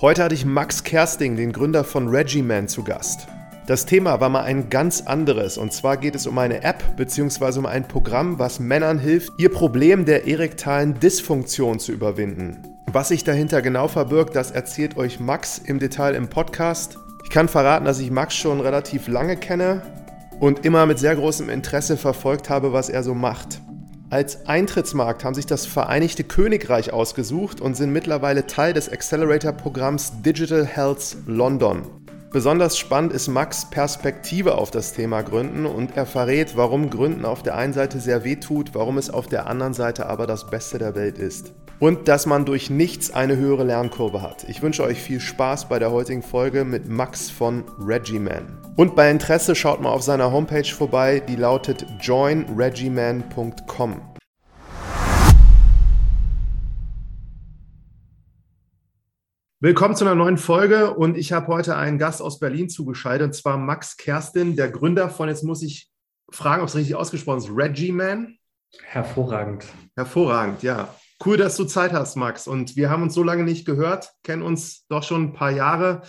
Heute hatte ich Max Kersting, den Gründer von Regiman, zu Gast. Das Thema war mal ein ganz anderes und zwar geht es um eine App bzw. um ein Programm, was Männern hilft, ihr Problem der erektalen Dysfunktion zu überwinden. Was sich dahinter genau verbirgt, das erzählt euch Max im Detail im Podcast. Ich kann verraten, dass ich Max schon relativ lange kenne und immer mit sehr großem Interesse verfolgt habe, was er so macht. Als Eintrittsmarkt haben sich das Vereinigte Königreich ausgesucht und sind mittlerweile Teil des Accelerator-Programms Digital Health London. Besonders spannend ist Max Perspektive auf das Thema Gründen und er verrät, warum Gründen auf der einen Seite sehr weh tut, warum es auf der anderen Seite aber das Beste der Welt ist und dass man durch nichts eine höhere Lernkurve hat. Ich wünsche euch viel Spaß bei der heutigen Folge mit Max von Regiman. Und bei Interesse schaut mal auf seiner Homepage vorbei, die lautet joinregiman.com. Willkommen zu einer neuen Folge und ich habe heute einen Gast aus Berlin zugeschaltet, und zwar Max Kerstin, der Gründer von, jetzt muss ich fragen, ob es richtig ausgesprochen ist, Regiman. Hervorragend. Hervorragend, ja. Cool, dass du Zeit hast, Max. Und wir haben uns so lange nicht gehört, kennen uns doch schon ein paar Jahre,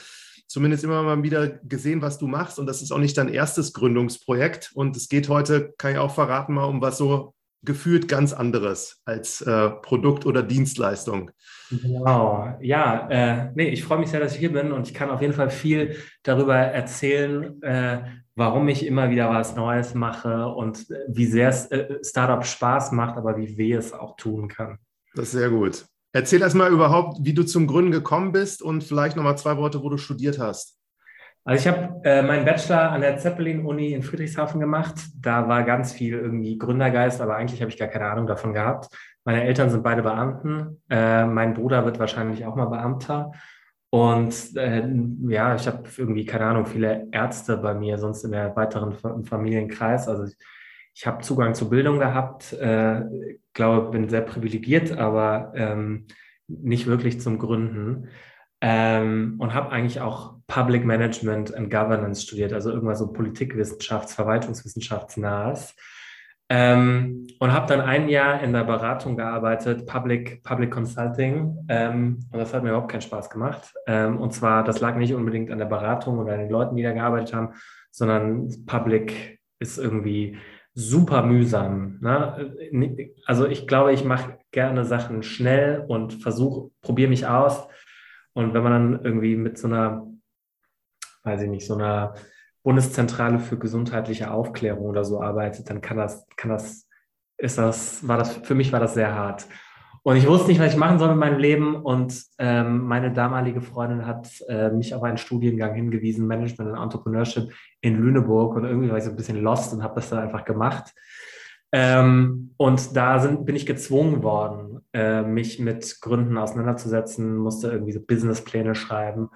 zumindest immer mal wieder gesehen, was du machst. Und das ist auch nicht dein erstes Gründungsprojekt. Und es geht heute, kann ich auch verraten, mal um was so gefühlt ganz anderes als äh, Produkt oder Dienstleistung. Genau, ja, äh, nee, ich freue mich sehr, dass ich hier bin und ich kann auf jeden Fall viel darüber erzählen, äh, warum ich immer wieder was Neues mache und wie sehr äh, Startup Spaß macht, aber wie weh es auch tun kann. Das ist sehr gut. Erzähl erst mal überhaupt, wie du zum Gründen gekommen bist und vielleicht nochmal zwei Worte, wo du studiert hast. Also ich habe äh, meinen Bachelor an der Zeppelin-Uni in Friedrichshafen gemacht. Da war ganz viel irgendwie Gründergeist, aber eigentlich habe ich gar keine Ahnung davon gehabt. Meine Eltern sind beide Beamten. Äh, mein Bruder wird wahrscheinlich auch mal Beamter. Und äh, ja, ich habe irgendwie, keine Ahnung, viele Ärzte bei mir, sonst in der weiteren Familienkreis. Also ich, ich habe Zugang zur Bildung gehabt, äh, glaube, bin sehr privilegiert, aber ähm, nicht wirklich zum Gründen. Ähm, und habe eigentlich auch Public Management and Governance studiert, also irgendwas so Politikwissenschafts-, Verwaltungswissenschaftsnahes. Ähm, und habe dann ein Jahr in der Beratung gearbeitet, Public, Public Consulting. Ähm, und das hat mir überhaupt keinen Spaß gemacht. Ähm, und zwar, das lag nicht unbedingt an der Beratung oder an den Leuten, die da gearbeitet haben, sondern Public ist irgendwie super mühsam. Ne? Also ich glaube, ich mache gerne Sachen schnell und versuche, probiere mich aus. Und wenn man dann irgendwie mit so einer, weiß ich nicht, so einer Bundeszentrale für gesundheitliche Aufklärung oder so arbeitet, dann kann das, kann das, ist das, war das, für mich war das sehr hart. Und ich wusste nicht, was ich machen soll mit meinem Leben. Und ähm, meine damalige Freundin hat äh, mich auf einen Studiengang hingewiesen, Management und Entrepreneurship in Lüneburg. Und irgendwie war ich so ein bisschen lost und habe das dann einfach gemacht. Ähm, und da sind, bin ich gezwungen worden, äh, mich mit Gründen auseinanderzusetzen, musste irgendwie so Businesspläne schreiben.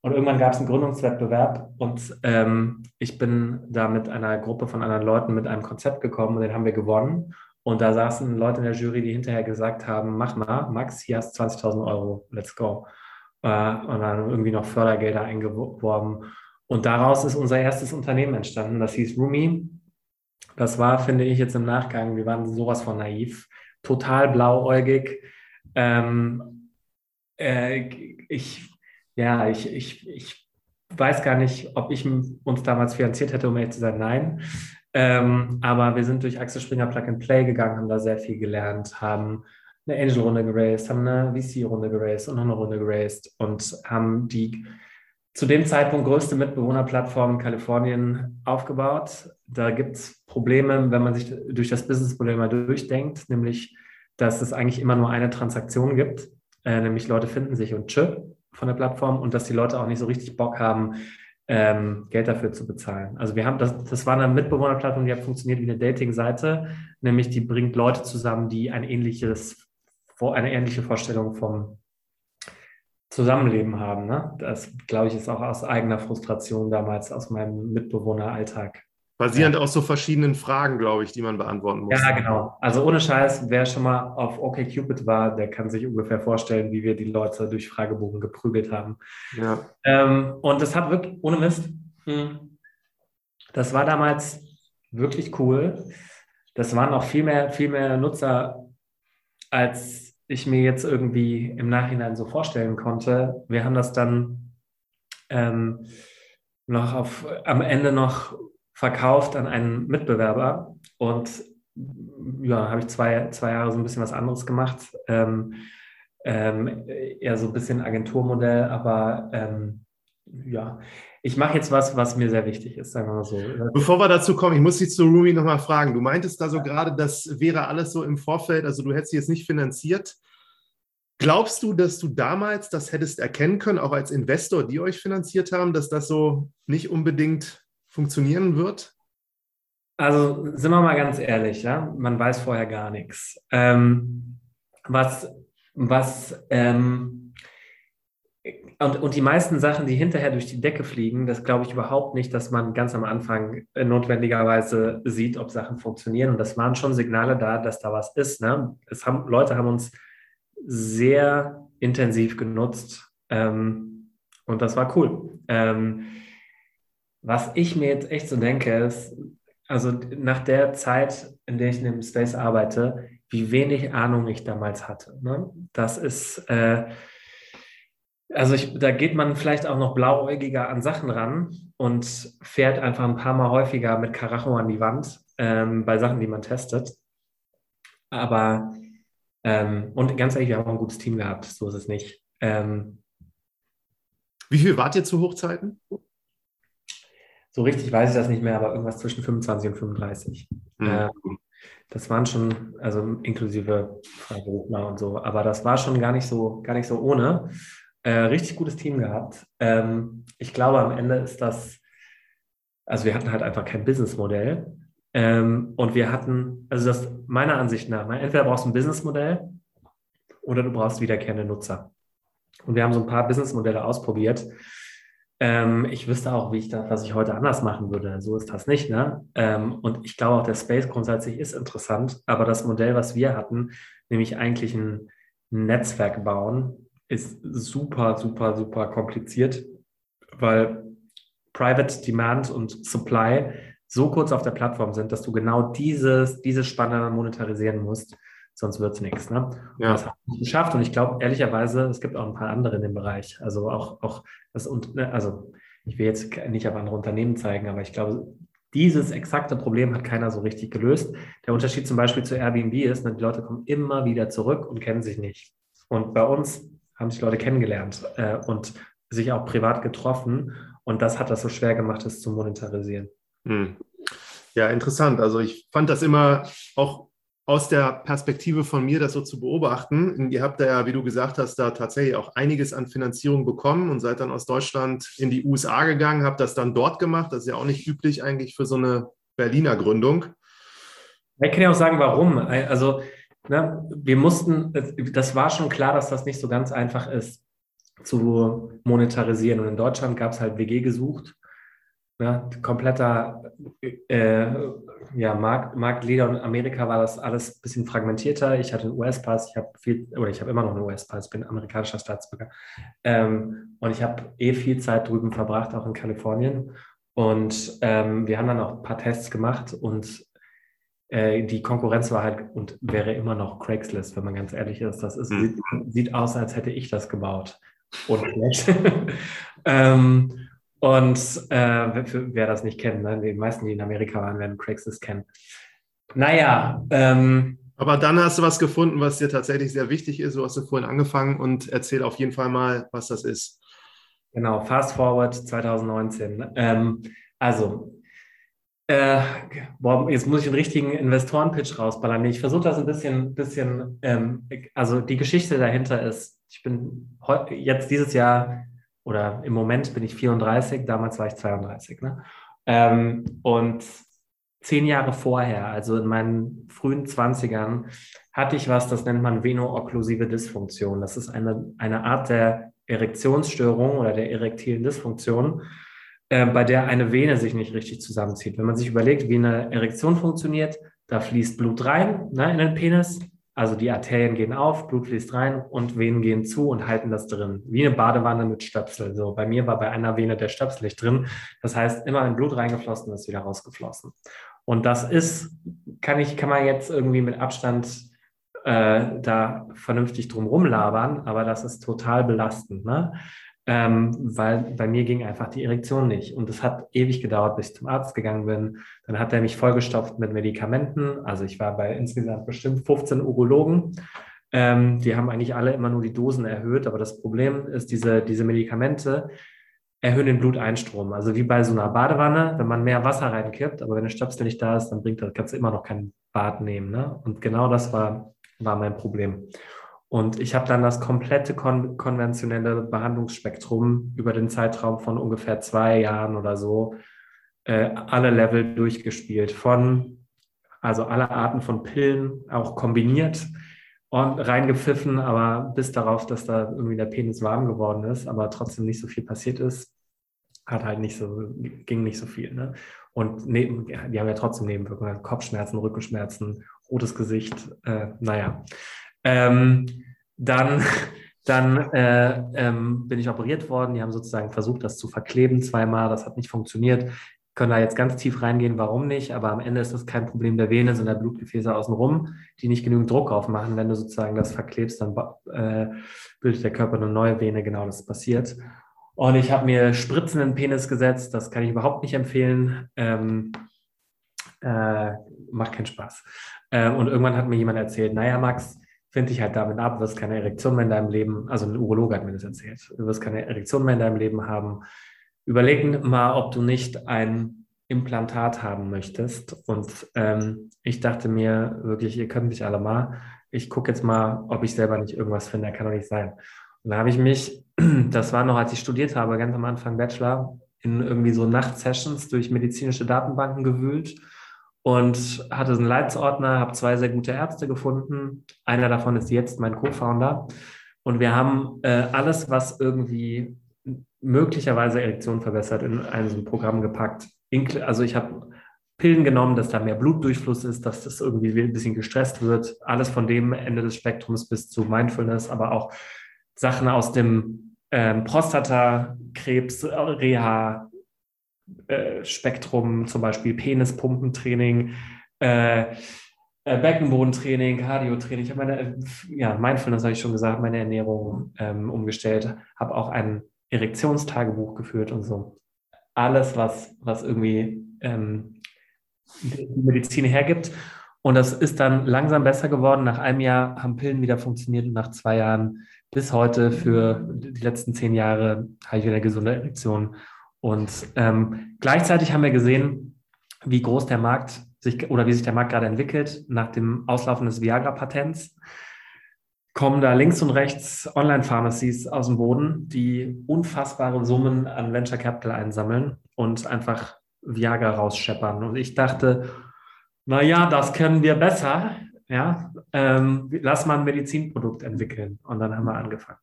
Und irgendwann gab es einen Gründungswettbewerb und ähm, ich bin da mit einer Gruppe von anderen Leuten mit einem Konzept gekommen und den haben wir gewonnen. Und da saßen Leute in der Jury, die hinterher gesagt haben, mach mal, Max, hier hast 20.000 Euro, let's go. Äh, und dann irgendwie noch Fördergelder eingeworben. Und daraus ist unser erstes Unternehmen entstanden, das hieß Rumi. Das war, finde ich, jetzt im Nachgang, wir waren sowas von naiv, total blauäugig. Ähm, äh, ich, ja, ich, ich, ich weiß gar nicht, ob ich uns damals finanziert hätte, um ehrlich zu sein, nein. Ähm, aber wir sind durch Axel Springer Plug and Play gegangen, haben da sehr viel gelernt, haben eine Angel-Runde geraced, haben eine VC-Runde geraced und noch eine Runde geraced und haben die zu dem Zeitpunkt größte Mitbewohnerplattform in Kalifornien aufgebaut. Da gibt es Probleme, wenn man sich durch das Businessmodell mal durchdenkt, nämlich, dass es eigentlich immer nur eine Transaktion gibt, äh, nämlich Leute finden sich und tschö von der Plattform und dass die Leute auch nicht so richtig Bock haben, ähm, Geld dafür zu bezahlen. Also wir haben das, das war eine Mitbewohnerplattform, die hat funktioniert wie eine Dating-Seite, nämlich die bringt Leute zusammen, die ein ähnliches, eine ähnliche Vorstellung vom Zusammenleben haben. Ne? Das, glaube ich, ist auch aus eigener Frustration damals aus meinem Mitbewohneralltag Basierend ja. aus so verschiedenen Fragen, glaube ich, die man beantworten muss. Ja, genau. Also ohne Scheiß, wer schon mal auf OkCupid war, der kann sich ungefähr vorstellen, wie wir die Leute durch Fragebogen geprügelt haben. Ja. Ähm, und das hat wirklich, ohne Mist, hm, das war damals wirklich cool. Das waren auch viel mehr, viel mehr Nutzer als ich mir jetzt irgendwie im Nachhinein so vorstellen konnte. Wir haben das dann ähm, noch auf, am Ende noch verkauft an einen Mitbewerber und ja, habe ich zwei, zwei Jahre so ein bisschen was anderes gemacht. Ähm, ähm, eher so ein bisschen Agenturmodell, aber ähm, ja, ich mache jetzt was, was mir sehr wichtig ist, sagen wir mal so. Bevor wir dazu kommen, ich muss dich zu Rumi nochmal fragen. Du meintest da so gerade, das wäre alles so im Vorfeld, also du hättest sie jetzt nicht finanziert. Glaubst du, dass du damals das hättest erkennen können, auch als Investor, die euch finanziert haben, dass das so nicht unbedingt funktionieren wird? Also sind wir mal ganz ehrlich, ja, man weiß vorher gar nichts. Ähm, was, was ähm, und, und die meisten Sachen, die hinterher durch die Decke fliegen, das glaube ich überhaupt nicht, dass man ganz am Anfang äh, notwendigerweise sieht, ob Sachen funktionieren. Und das waren schon Signale da, dass da was ist. Ne? Es haben, Leute haben uns sehr intensiv genutzt ähm, und das war cool. Ähm, was ich mir jetzt echt so denke, ist, also nach der Zeit, in der ich in dem Space arbeite, wie wenig Ahnung ich damals hatte. Ne? Das ist... Äh, also ich, da geht man vielleicht auch noch blauäugiger an Sachen ran und fährt einfach ein paar Mal häufiger mit Karacho an die Wand ähm, bei Sachen, die man testet. Aber ähm, und ganz ehrlich, wir haben auch ein gutes Team gehabt, so ist es nicht. Ähm, Wie viel wart ihr zu Hochzeiten? So richtig weiß ich das nicht mehr, aber irgendwas zwischen 25 und 35. Mhm. Ähm, das waren schon, also inklusive Freiberufler und so, aber das war schon gar nicht so, gar nicht so ohne. Äh, richtig gutes Team gehabt. Ähm, ich glaube, am Ende ist das, also wir hatten halt einfach kein Businessmodell. Ähm, und wir hatten, also das meiner Ansicht nach, entweder brauchst du ein Businessmodell oder du brauchst wiederkehrende Nutzer. Und wir haben so ein paar Businessmodelle ausprobiert. Ähm, ich wüsste auch, wie ich das, was ich heute anders machen würde. So ist das nicht. Ne? Ähm, und ich glaube auch, der Space grundsätzlich ist interessant, aber das Modell, was wir hatten, nämlich eigentlich ein Netzwerk bauen, ist super, super, super kompliziert, weil Private Demand und Supply so kurz auf der Plattform sind, dass du genau dieses, diese Spanne monetarisieren musst, sonst wird es nichts. Ne? Ja. Das haben wir geschafft und ich glaube ehrlicherweise, es gibt auch ein paar andere in dem Bereich. Also auch, auch das und ne, also ich will jetzt nicht auf andere Unternehmen zeigen, aber ich glaube, dieses exakte Problem hat keiner so richtig gelöst. Der Unterschied zum Beispiel zu Airbnb ist, ne, die Leute kommen immer wieder zurück und kennen sich nicht. Und bei uns haben sich Leute kennengelernt äh, und sich auch privat getroffen. Und das hat das so schwer gemacht, das zu monetarisieren. Hm. Ja, interessant. Also ich fand das immer auch aus der Perspektive von mir, das so zu beobachten. Ihr habt da ja, wie du gesagt hast, da tatsächlich auch einiges an Finanzierung bekommen und seid dann aus Deutschland in die USA gegangen, habt das dann dort gemacht. Das ist ja auch nicht üblich eigentlich für so eine Berliner Gründung. Ich kann ja auch sagen, warum. Also ne, wir mussten, das war schon klar, dass das nicht so ganz einfach ist zu monetarisieren. Und in Deutschland gab es halt WG gesucht. Ne, kompletter äh, ja, Markt, Marktleader und in Amerika war das alles ein bisschen fragmentierter. Ich hatte einen US-Pass, ich habe viel, oder ich habe immer noch einen US-Pass, bin amerikanischer Staatsbürger. Ähm, und ich habe eh viel Zeit drüben verbracht, auch in Kalifornien. Und ähm, wir haben dann auch ein paar Tests gemacht und äh, die Konkurrenz war halt und wäre immer noch Craigslist, wenn man ganz ehrlich ist. Das ist, mhm. sieht, sieht, aus, als hätte ich das gebaut. Und ähm, und äh, wer das nicht kennt, ne? die meisten, die in Amerika waren, werden Craigslist kennen. Naja. Ähm, aber dann hast du was gefunden, was dir tatsächlich sehr wichtig ist. Du hast du vorhin angefangen und erzähl auf jeden Fall mal, was das ist. Genau, Fast Forward 2019. Ähm, also, äh, boah, jetzt muss ich einen richtigen Investorenpitch rausballern. Ich versuche das ein bisschen, bisschen ähm, also die Geschichte dahinter ist, ich bin jetzt dieses Jahr oder im Moment bin ich 34, damals war ich 32. Ne? Ähm, und zehn Jahre vorher, also in meinen frühen 20ern, hatte ich was, das nennt man veno-okklusive Dysfunktion. Das ist eine, eine Art der Erektionsstörung oder der erektilen Dysfunktion äh, bei der eine Vene sich nicht richtig zusammenzieht. Wenn man sich überlegt, wie eine Erektion funktioniert, da fließt Blut rein ne, in den Penis, also die Arterien gehen auf, Blut fließt rein und Venen gehen zu und halten das drin. Wie eine Badewanne mit Stöpsel. So, bei mir war bei einer Vene der Stöpsel nicht drin. Das heißt, immer wenn Blut reingeflossen ist, wieder rausgeflossen. Und das ist, kann ich, kann man jetzt irgendwie mit Abstand äh, da vernünftig drum rumlabern, aber das ist total belastend, ne? Ähm, weil bei mir ging einfach die Erektion nicht. Und es hat ewig gedauert, bis ich zum Arzt gegangen bin. Dann hat er mich vollgestopft mit Medikamenten. Also ich war bei insgesamt bestimmt 15 Urologen. Ähm, die haben eigentlich alle immer nur die Dosen erhöht, aber das Problem ist, diese, diese Medikamente erhöhen den Bluteinstrom. Also wie bei so einer Badewanne, wenn man mehr Wasser reinkippt, aber wenn der Stöpsel nicht da ist, dann bringt das, kannst du immer noch kein Bad nehmen. Ne? Und genau das war, war mein Problem. Und ich habe dann das komplette kon konventionelle Behandlungsspektrum über den Zeitraum von ungefähr zwei Jahren oder so äh, alle Level durchgespielt. Von, also alle Arten von Pillen, auch kombiniert und reingepfiffen, aber bis darauf, dass da irgendwie der Penis warm geworden ist, aber trotzdem nicht so viel passiert ist, hat halt nicht so, ging nicht so viel. Ne? Und neben, die haben ja trotzdem Nebenwirkungen, Kopfschmerzen, Rückenschmerzen, rotes Gesicht, äh, naja. Ähm, dann dann äh, ähm, bin ich operiert worden. Die haben sozusagen versucht, das zu verkleben zweimal. Das hat nicht funktioniert. Können da jetzt ganz tief reingehen, warum nicht. Aber am Ende ist das kein Problem der Vene, sondern der Blutgefäße außenrum, die nicht genügend Druck aufmachen. Wenn du sozusagen das verklebst, dann äh, bildet der Körper eine neue Vene. Genau das passiert. Und ich habe mir Spritzen in den Penis gesetzt. Das kann ich überhaupt nicht empfehlen. Ähm, äh, macht keinen Spaß. Ähm, und irgendwann hat mir jemand erzählt, naja, Max, finde ich halt damit ab, wirst keine Erektion mehr in deinem Leben, also ein Urologe hat mir das erzählt, du wirst keine Erektion mehr in deinem Leben haben. Überleg mal, ob du nicht ein Implantat haben möchtest. Und ähm, ich dachte mir wirklich, ihr könnt mich alle mal. Ich gucke jetzt mal, ob ich selber nicht irgendwas finde. Kann doch nicht sein. Und da habe ich mich, das war noch, als ich studiert habe, ganz am Anfang Bachelor, in irgendwie so Nachtsessions durch medizinische Datenbanken gewühlt und hatte einen Leitsordner, habe zwei sehr gute Ärzte gefunden. Einer davon ist jetzt mein Co-Founder. Und wir haben äh, alles, was irgendwie möglicherweise Erektion verbessert, in ein so ein Programm gepackt. Also ich habe Pillen genommen, dass da mehr Blutdurchfluss ist, dass das irgendwie ein bisschen gestresst wird. Alles von dem Ende des Spektrums bis zu Mindfulness, aber auch Sachen aus dem ähm, Prostatakrebs, Reha, äh, Spektrum, zum Beispiel Penispumpentraining, äh, äh, Beckenbodentraining, Cardiotraining. Ich habe meine, äh, ja, Mindfulness habe ich schon gesagt, meine Ernährung ähm, umgestellt, habe auch ein Erektionstagebuch geführt und so. Alles, was, was irgendwie ähm, die Medizin hergibt. Und das ist dann langsam besser geworden. Nach einem Jahr haben Pillen wieder funktioniert und nach zwei Jahren bis heute für die letzten zehn Jahre habe ich wieder gesunde Erektion und ähm, gleichzeitig haben wir gesehen, wie groß der Markt sich oder wie sich der Markt gerade entwickelt. Nach dem Auslaufen des Viagra-Patents kommen da links und rechts Online-Pharmacies aus dem Boden, die unfassbare Summen an Venture Capital einsammeln und einfach Viagra rausscheppern. Und ich dachte, naja, das können wir besser. Ja, ähm, lass mal ein Medizinprodukt entwickeln. Und dann haben wir angefangen.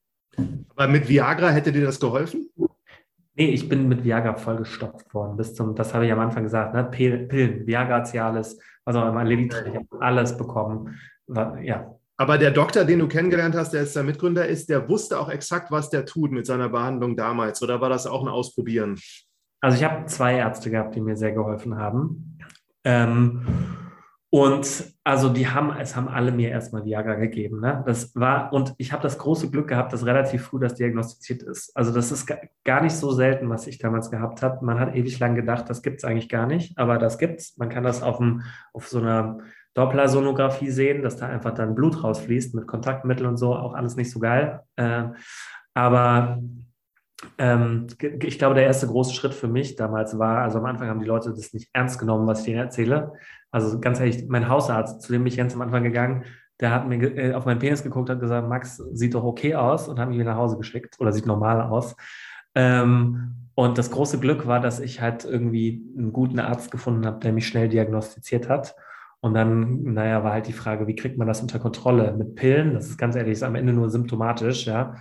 Aber mit Viagra hätte dir das geholfen? Nee, ich bin mit Viagra vollgestopft worden. Bis zum, das habe ich am Anfang gesagt, ne? Pillen, Viagra, Cialis, auch immer, Levitrin, ich habe alles bekommen. Ja. Aber der Doktor, den du kennengelernt hast, der jetzt der Mitgründer ist, der wusste auch exakt, was der tut mit seiner Behandlung damals. Oder war das auch ein Ausprobieren? Also ich habe zwei Ärzte gehabt, die mir sehr geholfen haben. Ähm, und also die haben, es haben alle mir erstmal Viagra gegeben. Ne? Das war, und ich habe das große Glück gehabt, dass relativ früh das diagnostiziert ist. Also das ist gar nicht so selten, was ich damals gehabt habe. Man hat ewig lang gedacht, das gibt es eigentlich gar nicht, aber das gibt's. Man kann das auf, dem, auf so einer Dopplersonographie sehen, dass da einfach dann Blut rausfließt mit Kontaktmitteln und so, auch alles nicht so geil. Äh, aber ähm, ich glaube, der erste große Schritt für mich damals war, also am Anfang haben die Leute das nicht ernst genommen, was ich denen erzähle. Also ganz ehrlich, mein Hausarzt, zu dem bin ich ganz am Anfang gegangen, der hat mir äh, auf meinen Penis geguckt und gesagt, Max sieht doch okay aus und hat mich nach Hause geschickt oder sieht normal aus. Ähm, und das große Glück war, dass ich halt irgendwie einen guten Arzt gefunden habe, der mich schnell diagnostiziert hat. Und dann, naja, war halt die Frage, wie kriegt man das unter Kontrolle? Mit Pillen, das ist ganz ehrlich, ist am Ende nur symptomatisch, ja.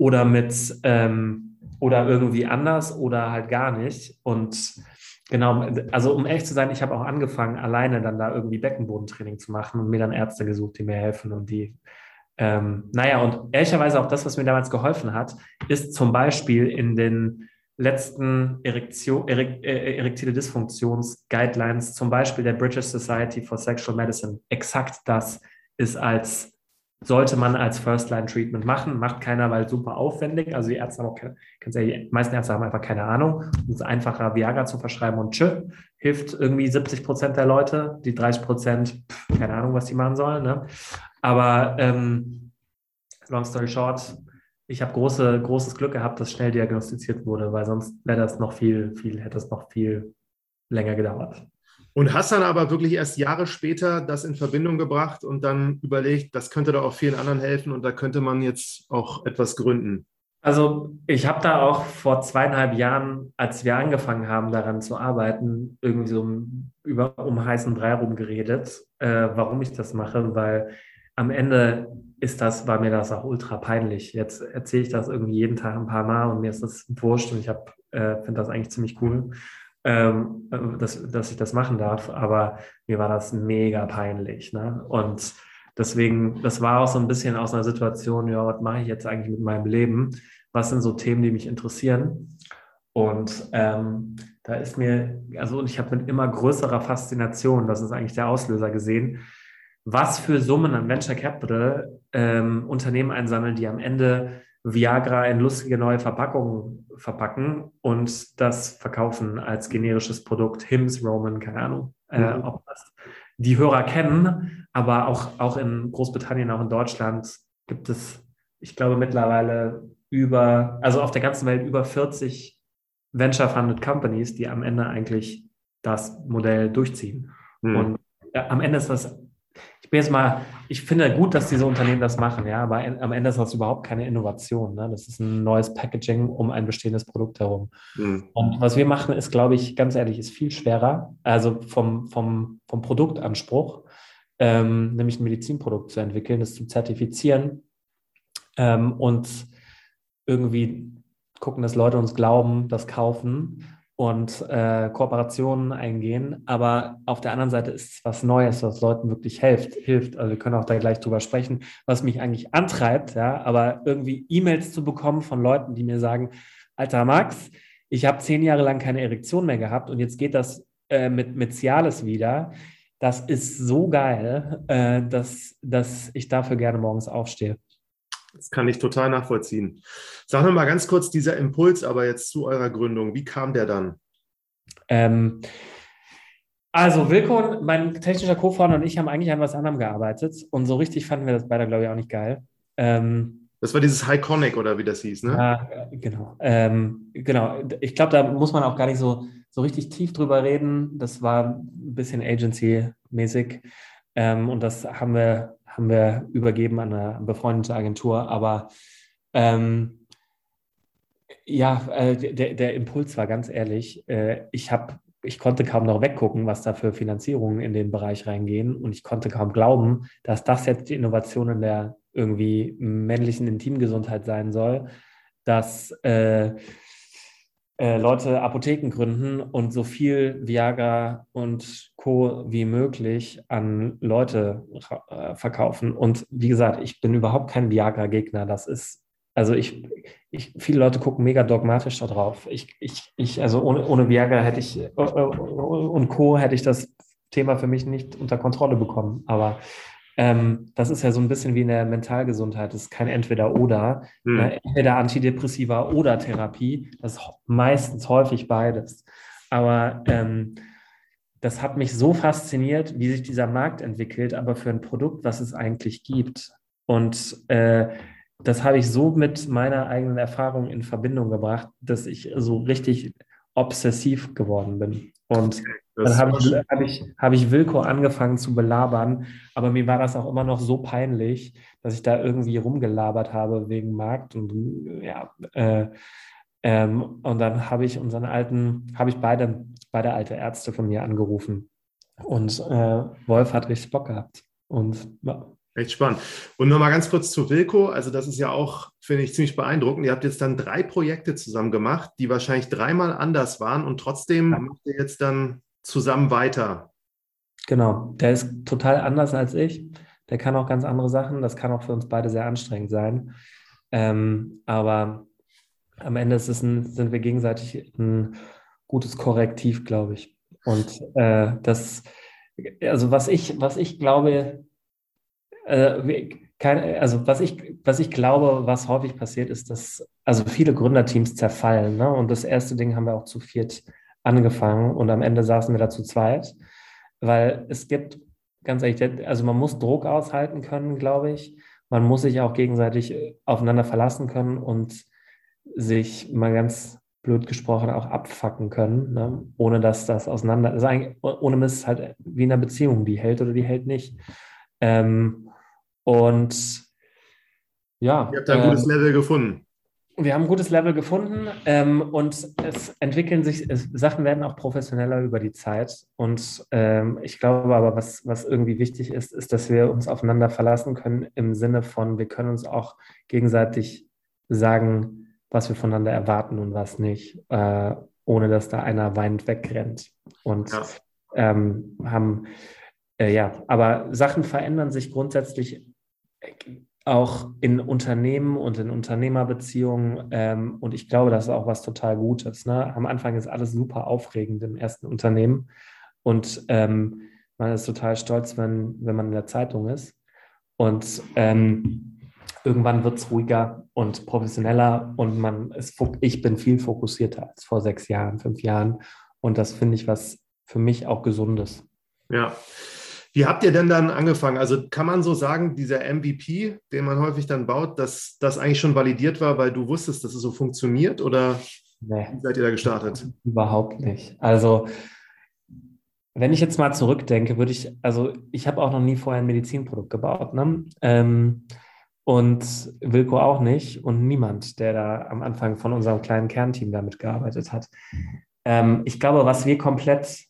Oder mit, ähm, oder irgendwie anders oder halt gar nicht. Und genau, also um ehrlich zu sein, ich habe auch angefangen, alleine dann da irgendwie Beckenbodentraining zu machen und mir dann Ärzte gesucht, die mir helfen und die ähm, naja, und ehrlicherweise auch das, was mir damals geholfen hat, ist zum Beispiel in den letzten Erektion, erek, äh, erektile Dysfunktions-Guidelines, zum Beispiel der British Society for Sexual Medicine, exakt das ist als sollte man als First-Line-Treatment machen, macht keiner, weil super aufwendig. Also die Ärzte haben auch keine, die meisten Ärzte haben einfach keine Ahnung. Es ist einfacher, Viagra zu verschreiben und tschö, hilft irgendwie 70 Prozent der Leute. Die 30 Prozent, keine Ahnung, was die machen sollen. Ne? Aber ähm, long story short, ich habe große, großes Glück gehabt, dass schnell diagnostiziert wurde, weil sonst wäre das noch viel, viel, hätte es noch viel länger gedauert. Und hast dann aber wirklich erst Jahre später das in Verbindung gebracht und dann überlegt, das könnte doch auch vielen anderen helfen und da könnte man jetzt auch etwas gründen. Also ich habe da auch vor zweieinhalb Jahren, als wir angefangen haben, daran zu arbeiten, irgendwie so über um heißen Brei rumgeredet, äh, warum ich das mache, weil am Ende ist das, war mir das auch ultra peinlich. Jetzt erzähle ich das irgendwie jeden Tag ein paar Mal und mir ist das wurscht und ich äh, finde das eigentlich ziemlich cool ähm, dass, dass ich das machen darf. Aber mir war das mega peinlich. Ne? Und deswegen, das war auch so ein bisschen aus einer Situation, ja, was mache ich jetzt eigentlich mit meinem Leben? Was sind so Themen, die mich interessieren? Und ähm, da ist mir, also und ich habe mit immer größerer Faszination, das ist eigentlich der Auslöser gesehen, was für Summen an Venture Capital ähm, Unternehmen einsammeln, die am Ende Viagra in lustige neue Verpackungen verpacken und das verkaufen als generisches Produkt. Hims, Roman, keine Ahnung, äh, mhm. äh, ob das die Hörer kennen, aber auch, auch in Großbritannien, auch in Deutschland gibt es, ich glaube, mittlerweile über, also auf der ganzen Welt über 40 Venture-Funded Companies, die am Ende eigentlich das Modell durchziehen. Mhm. Und ja, am Ende ist das bin jetzt mal, ich finde gut, dass diese Unternehmen das machen, ja, aber am Ende ist das überhaupt keine Innovation. Ne? Das ist ein neues Packaging um ein bestehendes Produkt herum. Mhm. Und was wir machen, ist, glaube ich, ganz ehrlich, ist viel schwerer, also vom, vom, vom Produktanspruch, ähm, nämlich ein Medizinprodukt zu entwickeln, das zu zertifizieren ähm, und irgendwie gucken, dass Leute uns glauben, das kaufen und äh, Kooperationen eingehen. Aber auf der anderen Seite ist es was Neues, was Leuten wirklich hilft. hilft. Also wir können auch da gleich drüber sprechen, was mich eigentlich antreibt, ja, aber irgendwie E-Mails zu bekommen von Leuten, die mir sagen, alter Max, ich habe zehn Jahre lang keine Erektion mehr gehabt und jetzt geht das äh, mit, mit Cialis wieder. Das ist so geil, äh, dass, dass ich dafür gerne morgens aufstehe. Das kann ich total nachvollziehen. Sag noch mal ganz kurz dieser Impuls, aber jetzt zu eurer Gründung. Wie kam der dann? Ähm, also Wilko, mein technischer Co-Founder und ich haben eigentlich an was anderem gearbeitet und so richtig fanden wir das beide, glaube ich, auch nicht geil. Ähm, das war dieses Highconic oder wie das hieß, ne? Ja, genau. Ähm, genau. Ich glaube, da muss man auch gar nicht so, so richtig tief drüber reden. Das war ein bisschen Agency-mäßig. Ähm, und das haben wir haben wir übergeben an eine befreundete Agentur. Aber ähm, ja, äh, der, der Impuls war ganz ehrlich, äh, ich habe ich konnte kaum noch weggucken, was da für Finanzierungen in den Bereich reingehen. Und ich konnte kaum glauben, dass das jetzt die Innovation in der irgendwie männlichen Intimgesundheit sein soll, dass äh, äh, Leute Apotheken gründen und so viel Viagra und Co. wie möglich an Leute äh, verkaufen. Und wie gesagt, ich bin überhaupt kein Viagra-Gegner. Das ist, also ich, ich, viele Leute gucken mega dogmatisch da drauf. Ich, ich, ich, also ohne, ohne Viagra hätte ich äh, und Co. hätte ich das Thema für mich nicht unter Kontrolle bekommen. Aber ähm, das ist ja so ein bisschen wie in der Mentalgesundheit. Das ist kein Entweder-Oder. Hm. Äh, entweder Antidepressiva oder Therapie. Das ist meistens häufig beides. Aber ähm, das hat mich so fasziniert, wie sich dieser Markt entwickelt, aber für ein Produkt, was es eigentlich gibt. Und äh, das habe ich so mit meiner eigenen Erfahrung in Verbindung gebracht, dass ich so richtig obsessiv geworden bin. Und dann habe ich, hab ich, hab ich Wilko angefangen zu belabern, aber mir war das auch immer noch so peinlich, dass ich da irgendwie rumgelabert habe wegen Markt und ja, äh, ähm, und dann habe ich unseren alten, habe ich beide, beide alte Ärzte von mir angerufen und äh, Wolf hat richtig Bock gehabt und ja. Echt spannend. Und nochmal ganz kurz zu Wilco. Also, das ist ja auch, finde ich, ziemlich beeindruckend. Ihr habt jetzt dann drei Projekte zusammen gemacht, die wahrscheinlich dreimal anders waren und trotzdem ja. macht ihr jetzt dann zusammen weiter. Genau, der ist total anders als ich. Der kann auch ganz andere Sachen. Das kann auch für uns beide sehr anstrengend sein. Ähm, aber am Ende ein, sind wir gegenseitig ein gutes Korrektiv, glaube ich. Und äh, das, also was ich, was ich glaube, äh, keine, also was ich, was ich glaube, was häufig passiert, ist, dass also viele Gründerteams zerfallen. Ne? Und das erste Ding haben wir auch zu viert angefangen und am Ende saßen wir da zu zweit, weil es gibt, ganz ehrlich, also man muss Druck aushalten können, glaube ich. Man muss sich auch gegenseitig aufeinander verlassen können und sich mal ganz blöd gesprochen auch abfacken können, ne? ohne dass das auseinander, also ohne Mist halt wie in einer Beziehung, die hält oder die hält nicht. Ähm, und ja. Ihr habt ein ähm, gutes Level gefunden. Wir haben ein gutes Level gefunden ähm, und es entwickeln sich, es, Sachen werden auch professioneller über die Zeit. Und ähm, ich glaube aber, was, was irgendwie wichtig ist, ist, dass wir uns aufeinander verlassen können im Sinne von, wir können uns auch gegenseitig sagen, was wir voneinander erwarten und was nicht, äh, ohne dass da einer weinend wegrennt. Und ja. ähm, haben, äh, ja, aber Sachen verändern sich grundsätzlich auch in Unternehmen und in Unternehmerbeziehungen. Ähm, und ich glaube, das ist auch was total Gutes. Ne? Am Anfang ist alles super aufregend im ersten Unternehmen. Und ähm, man ist total stolz, wenn, wenn man in der Zeitung ist. Und ähm, irgendwann wird es ruhiger und professioneller und man ist, ich bin viel fokussierter als vor sechs Jahren, fünf Jahren. Und das finde ich was für mich auch Gesundes. Ja. Wie habt ihr denn dann angefangen? Also kann man so sagen, dieser MVP, den man häufig dann baut, dass das eigentlich schon validiert war, weil du wusstest, dass es so funktioniert? Oder nee, wie seid ihr da gestartet? Überhaupt nicht. Also wenn ich jetzt mal zurückdenke, würde ich, also ich habe auch noch nie vorher ein Medizinprodukt gebaut. Ne? Ähm, und Wilko auch nicht und niemand, der da am Anfang von unserem kleinen Kernteam damit gearbeitet hat. Ähm, ich glaube, was wir komplett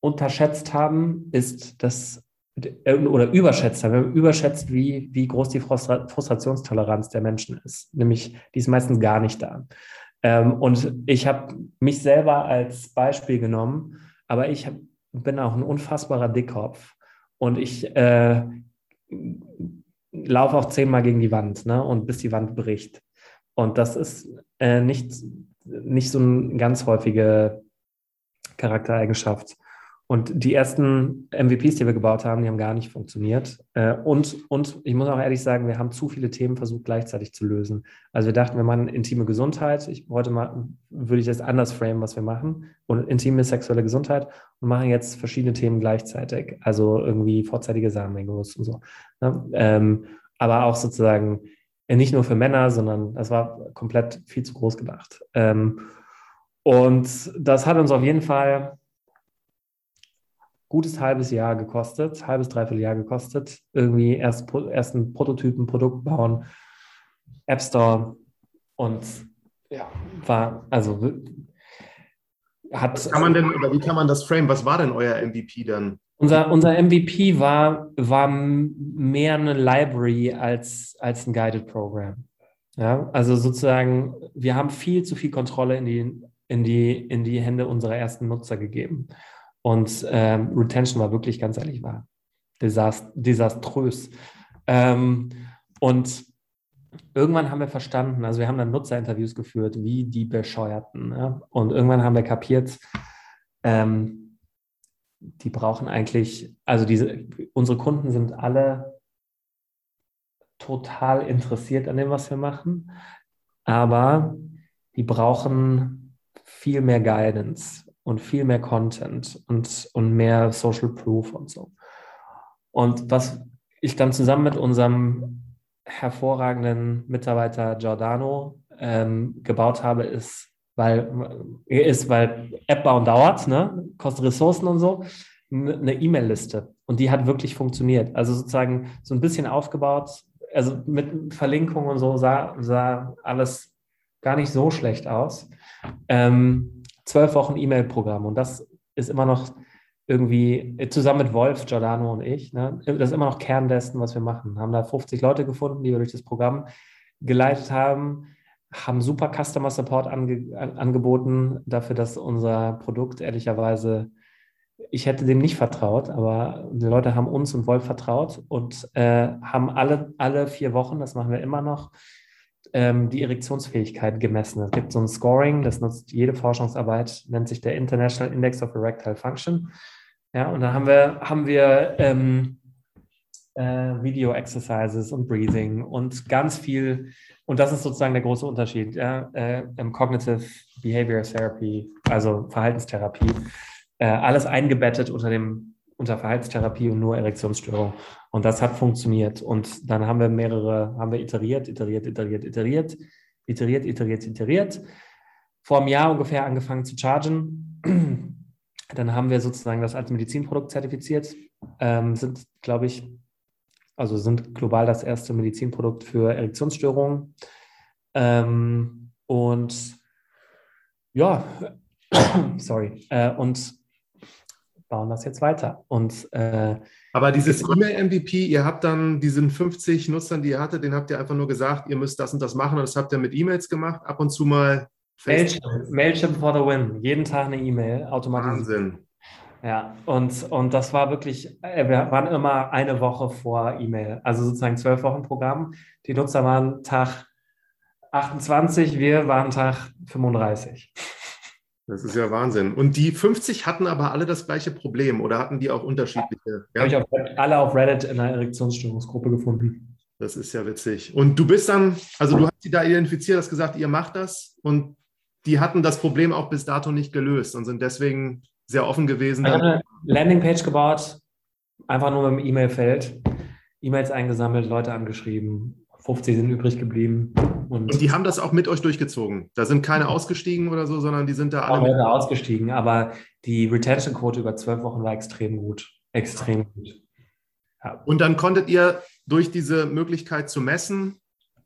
unterschätzt haben, ist das äh, oder überschätzt haben. Wir haben überschätzt, wie, wie groß die Frustrationstoleranz der Menschen ist. Nämlich, die ist meistens gar nicht da. Ähm, und ich habe mich selber als Beispiel genommen, aber ich hab, bin auch ein unfassbarer Dickkopf. Und ich äh, laufe auch zehnmal gegen die Wand, ne? Und bis die Wand bricht. Und das ist äh, nicht, nicht so eine ganz häufige Charaktereigenschaft. Und die ersten MVPs, die wir gebaut haben, die haben gar nicht funktioniert. Äh, und, und ich muss auch ehrlich sagen, wir haben zu viele Themen versucht gleichzeitig zu lösen. Also wir dachten, wir machen intime Gesundheit. Ich wollte mal, würde ich das anders framen, was wir machen. Und intime sexuelle Gesundheit und machen jetzt verschiedene Themen gleichzeitig. Also irgendwie vorzeitige Samenerguss und so. Ne? Ähm, aber auch sozusagen äh, nicht nur für Männer, sondern das war komplett viel zu groß gedacht. Ähm, und das hat uns auf jeden Fall gutes halbes Jahr gekostet, halbes, dreiviertel Jahr gekostet. Irgendwie erst, erst einen Prototypen, Produkt bauen, App Store und ja, war, also hat. Was kann man denn, oder wie kann man das frame? Was war denn euer MVP dann? Unser, unser MVP war, war mehr eine Library als, als ein Guided Program. Ja, also sozusagen, wir haben viel zu viel Kontrolle in die, in die, in die Hände unserer ersten Nutzer gegeben. Und ähm, Retention war wirklich, ganz ehrlich, war desast desaströs. Ähm, und irgendwann haben wir verstanden, also wir haben dann Nutzerinterviews geführt, wie die Bescheuerten. Ja? Und irgendwann haben wir kapiert, ähm, die brauchen eigentlich, also diese, unsere Kunden sind alle total interessiert an dem, was wir machen, aber die brauchen viel mehr Guidance und viel mehr Content und, und mehr Social Proof und so. Und was ich dann zusammen mit unserem hervorragenden Mitarbeiter Giordano ähm, gebaut habe, ist, weil, ist, weil App bauen dauert, ne? kostet Ressourcen und so, eine E-Mail-Liste. Und die hat wirklich funktioniert. Also sozusagen so ein bisschen aufgebaut, also mit Verlinkungen und so sah, sah alles gar nicht so schlecht aus. Ähm, zwölf Wochen E-Mail-Programm und das ist immer noch irgendwie zusammen mit Wolf, Giordano und ich, ne, das ist immer noch Kern dessen, was wir machen. Haben da 50 Leute gefunden, die wir durch das Programm geleitet haben, haben super Customer Support ange, angeboten dafür, dass unser Produkt ehrlicherweise, ich hätte dem nicht vertraut, aber die Leute haben uns und Wolf vertraut und äh, haben alle, alle vier Wochen, das machen wir immer noch, ähm, die Erektionsfähigkeit gemessen. Es gibt so ein Scoring, das nutzt jede Forschungsarbeit, nennt sich der International Index of Erectile Function. Ja, und da haben wir, haben wir ähm, äh, Video Exercises und Breathing und ganz viel. Und das ist sozusagen der große Unterschied. Ja? Äh, Cognitive Behavior Therapy, also Verhaltenstherapie, äh, alles eingebettet unter dem unter Verhaltenstherapie und nur Erektionsstörung. Und das hat funktioniert. Und dann haben wir mehrere, haben wir iteriert, iteriert, iteriert, iteriert, iteriert, iteriert, iteriert. Vor einem Jahr ungefähr angefangen zu chargen. Dann haben wir sozusagen das als Medizinprodukt zertifiziert. Ähm, sind, glaube ich, also sind global das erste Medizinprodukt für Erektionsstörungen. Ähm, und ja, sorry. Äh, und bauen das jetzt weiter. Und, äh, Aber dieses E-Mail-MVP, ihr habt dann diesen 50 Nutzern, die ihr hattet, den habt ihr einfach nur gesagt, ihr müsst das und das machen und das habt ihr mit E-Mails gemacht, ab und zu mal. Mailchimp, Mailchimp for the win. Jeden Tag eine E-Mail automatisch. Wahnsinn. Ja, und, und das war wirklich, äh, wir waren immer eine Woche vor E-Mail, also sozusagen zwölf Wochen Programm. Die Nutzer waren Tag 28, wir waren Tag 35. Das ist ja Wahnsinn. Und die 50 hatten aber alle das gleiche Problem oder hatten die auch unterschiedliche? Ja? Habe ich auf, alle auf Reddit in einer Erektionsstörungsgruppe gefunden. Das ist ja witzig. Und du bist dann, also du hast sie da identifiziert, hast gesagt, ihr macht das und die hatten das Problem auch bis dato nicht gelöst und sind deswegen sehr offen gewesen. Ich habe eine Landingpage gebaut, einfach nur mit dem E-Mail-Feld, E-Mails eingesammelt, Leute angeschrieben, 50 sind übrig geblieben. Und, und, die haben das auch mit euch durchgezogen. Da sind keine ausgestiegen oder so, sondern die sind da alle. Leute ausgestiegen, aber die Retention-Quote über zwölf Wochen war extrem gut. Extrem gut. Ja. Und dann konntet ihr durch diese Möglichkeit zu messen,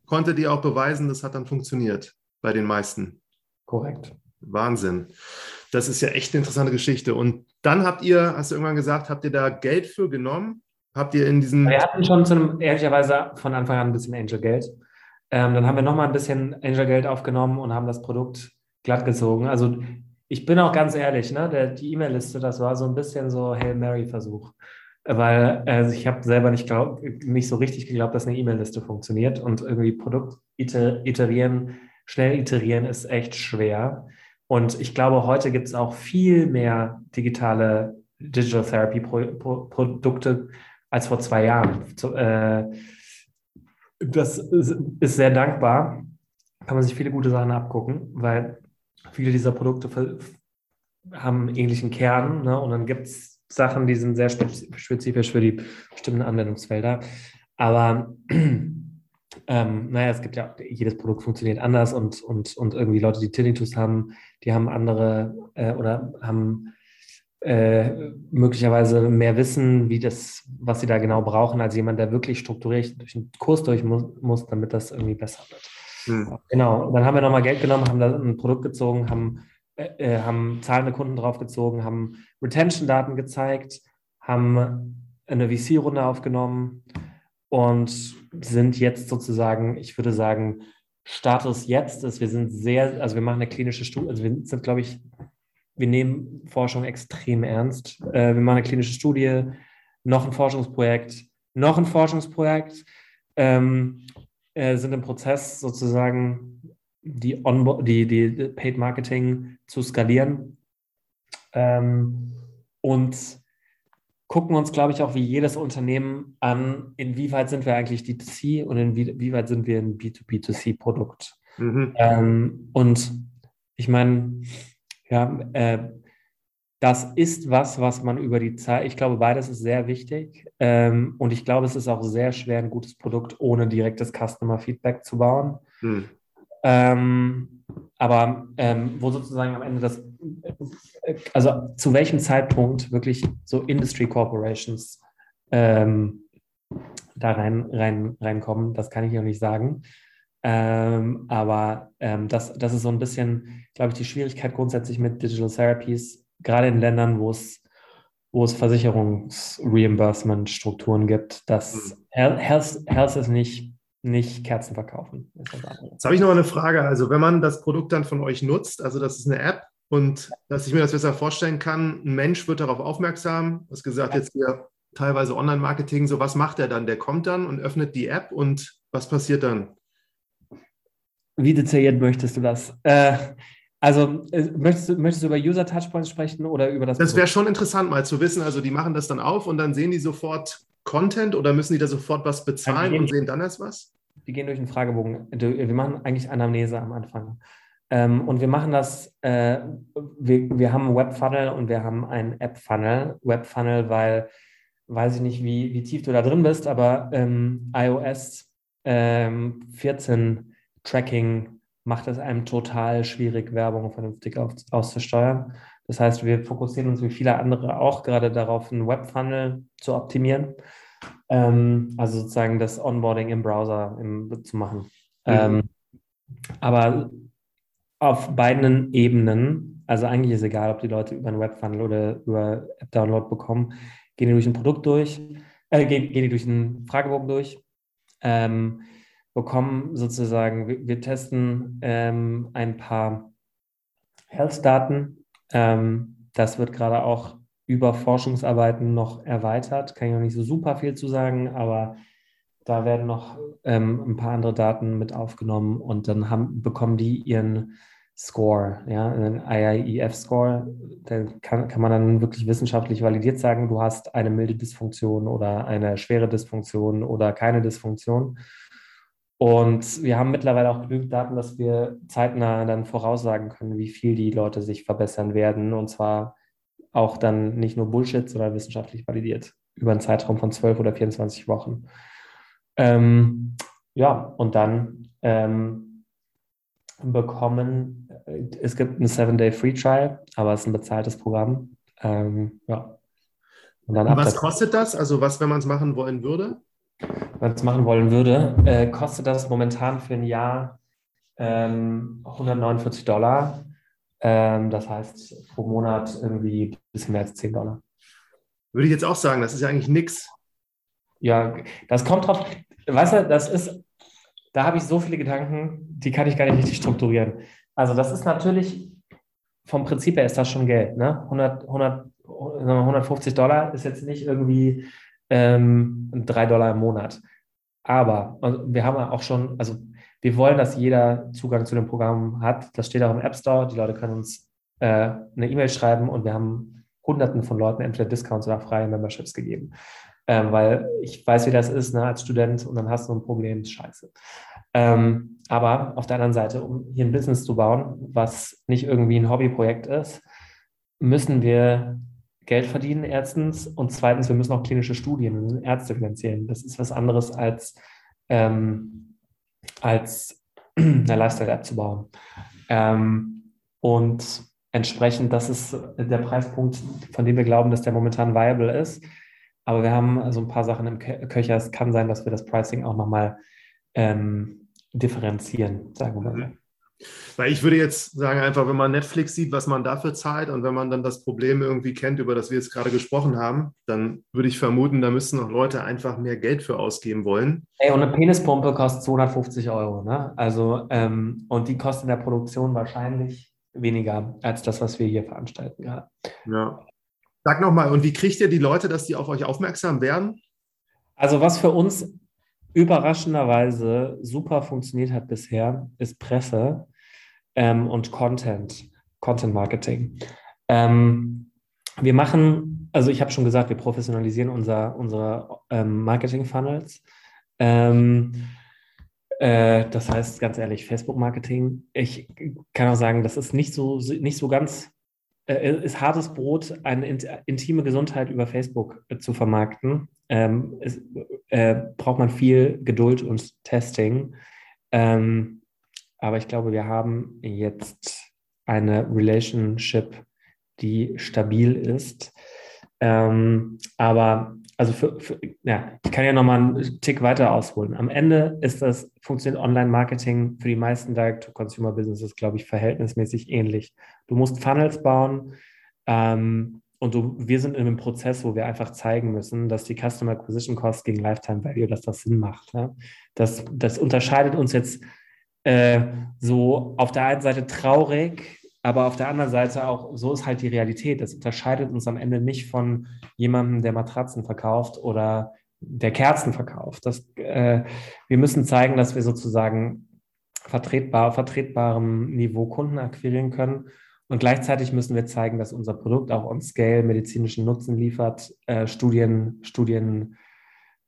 konntet ihr auch beweisen, das hat dann funktioniert bei den meisten. Korrekt. Wahnsinn. Das ist ja echt eine interessante Geschichte. Und dann habt ihr, hast du irgendwann gesagt, habt ihr da Geld für genommen? Habt ihr in diesen. Wir hatten schon zu einem, ehrlicherweise von Anfang an ein bisschen Angel-Geld. Ähm, dann haben wir nochmal ein bisschen Angel-Geld aufgenommen und haben das Produkt glatt gezogen. Also ich bin auch ganz ehrlich, ne, der, die E-Mail-Liste, das war so ein bisschen so Hail Mary-Versuch. Weil also ich habe selber nicht, glaub, nicht so richtig geglaubt, dass eine E-Mail-Liste funktioniert und irgendwie Produkt iterieren, schnell iterieren ist echt schwer. Und ich glaube, heute gibt es auch viel mehr digitale Digital Therapy Produkte als vor zwei Jahren. Äh, das ist sehr dankbar. Kann man sich viele gute Sachen abgucken, weil viele dieser Produkte haben einen ähnlichen Kern. Ne? Und dann gibt es Sachen, die sind sehr spezifisch für die bestimmten Anwendungsfelder. Aber ähm, naja, es gibt ja, jedes Produkt funktioniert anders und, und, und irgendwie Leute, die Tinnitus haben, die haben andere äh, oder haben äh, möglicherweise mehr wissen, wie das, was sie da genau brauchen, als jemand, der wirklich strukturiert durch einen Kurs durch muss, muss damit das irgendwie besser wird. Hm. Genau. Dann haben wir nochmal Geld genommen, haben da ein Produkt gezogen, haben, äh, äh haben zahlende Kunden draufgezogen, haben Retention-Daten gezeigt, haben eine VC-Runde aufgenommen und sind jetzt sozusagen, ich würde sagen, Status jetzt ist, wir sind sehr, also wir machen eine klinische Studie, also wir sind, glaube ich, wir nehmen Forschung extrem ernst. Äh, wir machen eine klinische Studie, noch ein Forschungsprojekt, noch ein Forschungsprojekt, ähm, äh, sind im Prozess sozusagen die, On die, die Paid Marketing zu skalieren ähm, und gucken uns, glaube ich, auch wie jedes Unternehmen an, inwieweit sind wir eigentlich D2C und inwieweit sind wir ein B2B2C-Produkt. Mhm. Ähm, und ich meine, ja, äh, das ist was, was man über die Zeit, ich glaube, beides ist sehr wichtig. Ähm, und ich glaube, es ist auch sehr schwer, ein gutes Produkt ohne direktes Customer Feedback zu bauen. Hm. Ähm, aber ähm, wo sozusagen am Ende das, also zu welchem Zeitpunkt wirklich so Industry Corporations ähm, da rein, rein, reinkommen, das kann ich noch nicht sagen. Ähm, aber ähm, das, das ist so ein bisschen, glaube ich, die Schwierigkeit grundsätzlich mit Digital Therapies, gerade in Ländern, wo es, wo es Versicherungsreimbursement-Strukturen gibt, dass mhm. Health, Health ist nicht, nicht Kerzen verkaufen. Jetzt habe ich noch eine Frage. Also, wenn man das Produkt dann von euch nutzt, also das ist eine App und dass ich mir das besser vorstellen kann, ein Mensch wird darauf aufmerksam, hast gesagt, jetzt hier teilweise Online-Marketing, so was macht er dann? Der kommt dann und öffnet die App und was passiert dann? Wie detailliert möchtest du das? Äh, also äh, möchtest du, möchtest du über User Touchpoints sprechen oder über das? Das wäre schon interessant, mal zu wissen. Also die machen das dann auf und dann sehen die sofort Content oder müssen die da sofort was bezahlen und sehen dann erst was? Wir gehen durch einen Fragebogen. Wir machen eigentlich Anamnese am Anfang. Ähm, und wir machen das, äh, wir, wir haben einen Webfunnel und wir haben einen App-Funnel. Webfunnel, weil, weiß ich nicht, wie, wie tief du da drin bist, aber ähm, iOS ähm, 14 Tracking macht es einem total schwierig, Werbung vernünftig auf, auszusteuern. Das heißt, wir fokussieren uns wie viele andere auch gerade darauf, einen Webfunnel zu optimieren. Ähm, also sozusagen das Onboarding im Browser im, zu machen. Mhm. Ähm, aber auf beiden Ebenen, also eigentlich ist egal, ob die Leute über einen Webfunnel oder über App-Download bekommen, gehen die durch ein Produkt durch, äh, gehen, gehen die durch einen Fragebogen durch, ähm, bekommen sozusagen, wir, testen ähm, ein paar Health-Daten. Ähm, das wird gerade auch über Forschungsarbeiten noch erweitert. Kann ich noch nicht so super viel zu sagen, aber da werden noch ähm, ein paar andere Daten mit aufgenommen und dann haben, bekommen die ihren Score, ja, einen IIEF-Score. Da kann, kann man dann wirklich wissenschaftlich validiert sagen, du hast eine milde Dysfunktion oder eine schwere Dysfunktion oder keine Dysfunktion. Und wir haben mittlerweile auch genügend Daten, dass wir zeitnah dann voraussagen können, wie viel die Leute sich verbessern werden. Und zwar auch dann nicht nur Bullshit, sondern wissenschaftlich validiert über einen Zeitraum von 12 oder 24 Wochen. Ähm, ja, und dann ähm, bekommen, äh, es gibt ein Seven-Day-Free-Trial, aber es ist ein bezahltes Programm. Ähm, ja. Was kostet das? Also was, wenn man es machen wollen würde? Wenn man es machen wollen würde, äh, kostet das momentan für ein Jahr 149 ähm, Dollar. Ähm, das heißt pro Monat irgendwie ein bisschen mehr als 10 Dollar. Würde ich jetzt auch sagen, das ist ja eigentlich nichts. Ja, das kommt drauf. Weißt du, das ist, da habe ich so viele Gedanken, die kann ich gar nicht richtig strukturieren. Also, das ist natürlich, vom Prinzip her ist das schon Geld. Ne? 100, 100, 150 Dollar ist jetzt nicht irgendwie ähm, 3 Dollar im Monat. Aber wir haben auch schon, also wir wollen, dass jeder Zugang zu dem Programm hat. Das steht auch im App Store. Die Leute können uns äh, eine E-Mail schreiben und wir haben Hunderten von Leuten entweder Discounts oder freie Memberships gegeben. Ähm, weil ich weiß, wie das ist ne, als Student und dann hast du ein Problem, ist scheiße. Ähm, aber auf der anderen Seite, um hier ein Business zu bauen, was nicht irgendwie ein Hobbyprojekt ist, müssen wir Geld verdienen, erstens. Und zweitens, wir müssen auch klinische Studien, wir müssen Ärzte finanzieren. Das ist was anderes als ähm, als eine Lifestyle-App zu bauen. Ähm, und entsprechend, das ist der Preispunkt, von dem wir glauben, dass der momentan viable ist. Aber wir haben also ein paar Sachen im Köcher. Es kann sein, dass wir das Pricing auch nochmal ähm, differenzieren, sagen wir mal so. Weil ich würde jetzt sagen, einfach, wenn man Netflix sieht, was man dafür zahlt und wenn man dann das Problem irgendwie kennt, über das wir jetzt gerade gesprochen haben, dann würde ich vermuten, da müssen noch Leute einfach mehr Geld für ausgeben wollen. Ey, und eine Penispumpe kostet 250 Euro, ne? Also, ähm, und die kostet in der Produktion wahrscheinlich weniger als das, was wir hier veranstalten. Ja. ja. Sag nochmal, und wie kriegt ihr die Leute, dass die auf euch aufmerksam werden? Also, was für uns überraschenderweise super funktioniert hat bisher, ist Presse ähm, und Content, Content Marketing. Ähm, wir machen, also ich habe schon gesagt, wir professionalisieren unser, unsere ähm, Marketing-Funnels. Ähm, äh, das heißt, ganz ehrlich, Facebook-Marketing. Ich kann auch sagen, das ist nicht so, nicht so ganz, äh, ist hartes Brot, eine intime Gesundheit über Facebook äh, zu vermarkten. Ähm, es, äh, braucht man viel Geduld und Testing. Ähm, aber ich glaube, wir haben jetzt eine Relationship, die stabil ist. Ähm, aber also für, für, ja, ich kann ja nochmal einen Tick weiter ausholen. Am Ende ist das, funktioniert Online-Marketing für die meisten Direct-to-Consumer-Businesses, glaube ich, verhältnismäßig ähnlich. Du musst Funnels bauen ähm, und du, wir sind in einem Prozess, wo wir einfach zeigen müssen, dass die Customer Acquisition Cost gegen Lifetime Value, dass das Sinn macht. Ja? Das, das unterscheidet uns jetzt äh, so auf der einen Seite traurig, aber auf der anderen Seite auch, so ist halt die Realität. Das unterscheidet uns am Ende nicht von jemandem, der Matratzen verkauft oder der Kerzen verkauft. Das, äh, wir müssen zeigen, dass wir sozusagen vertretbar, auf vertretbarem Niveau Kunden akquirieren können. Und gleichzeitig müssen wir zeigen, dass unser Produkt auch on Scale medizinischen Nutzen liefert, äh, Studien, Studien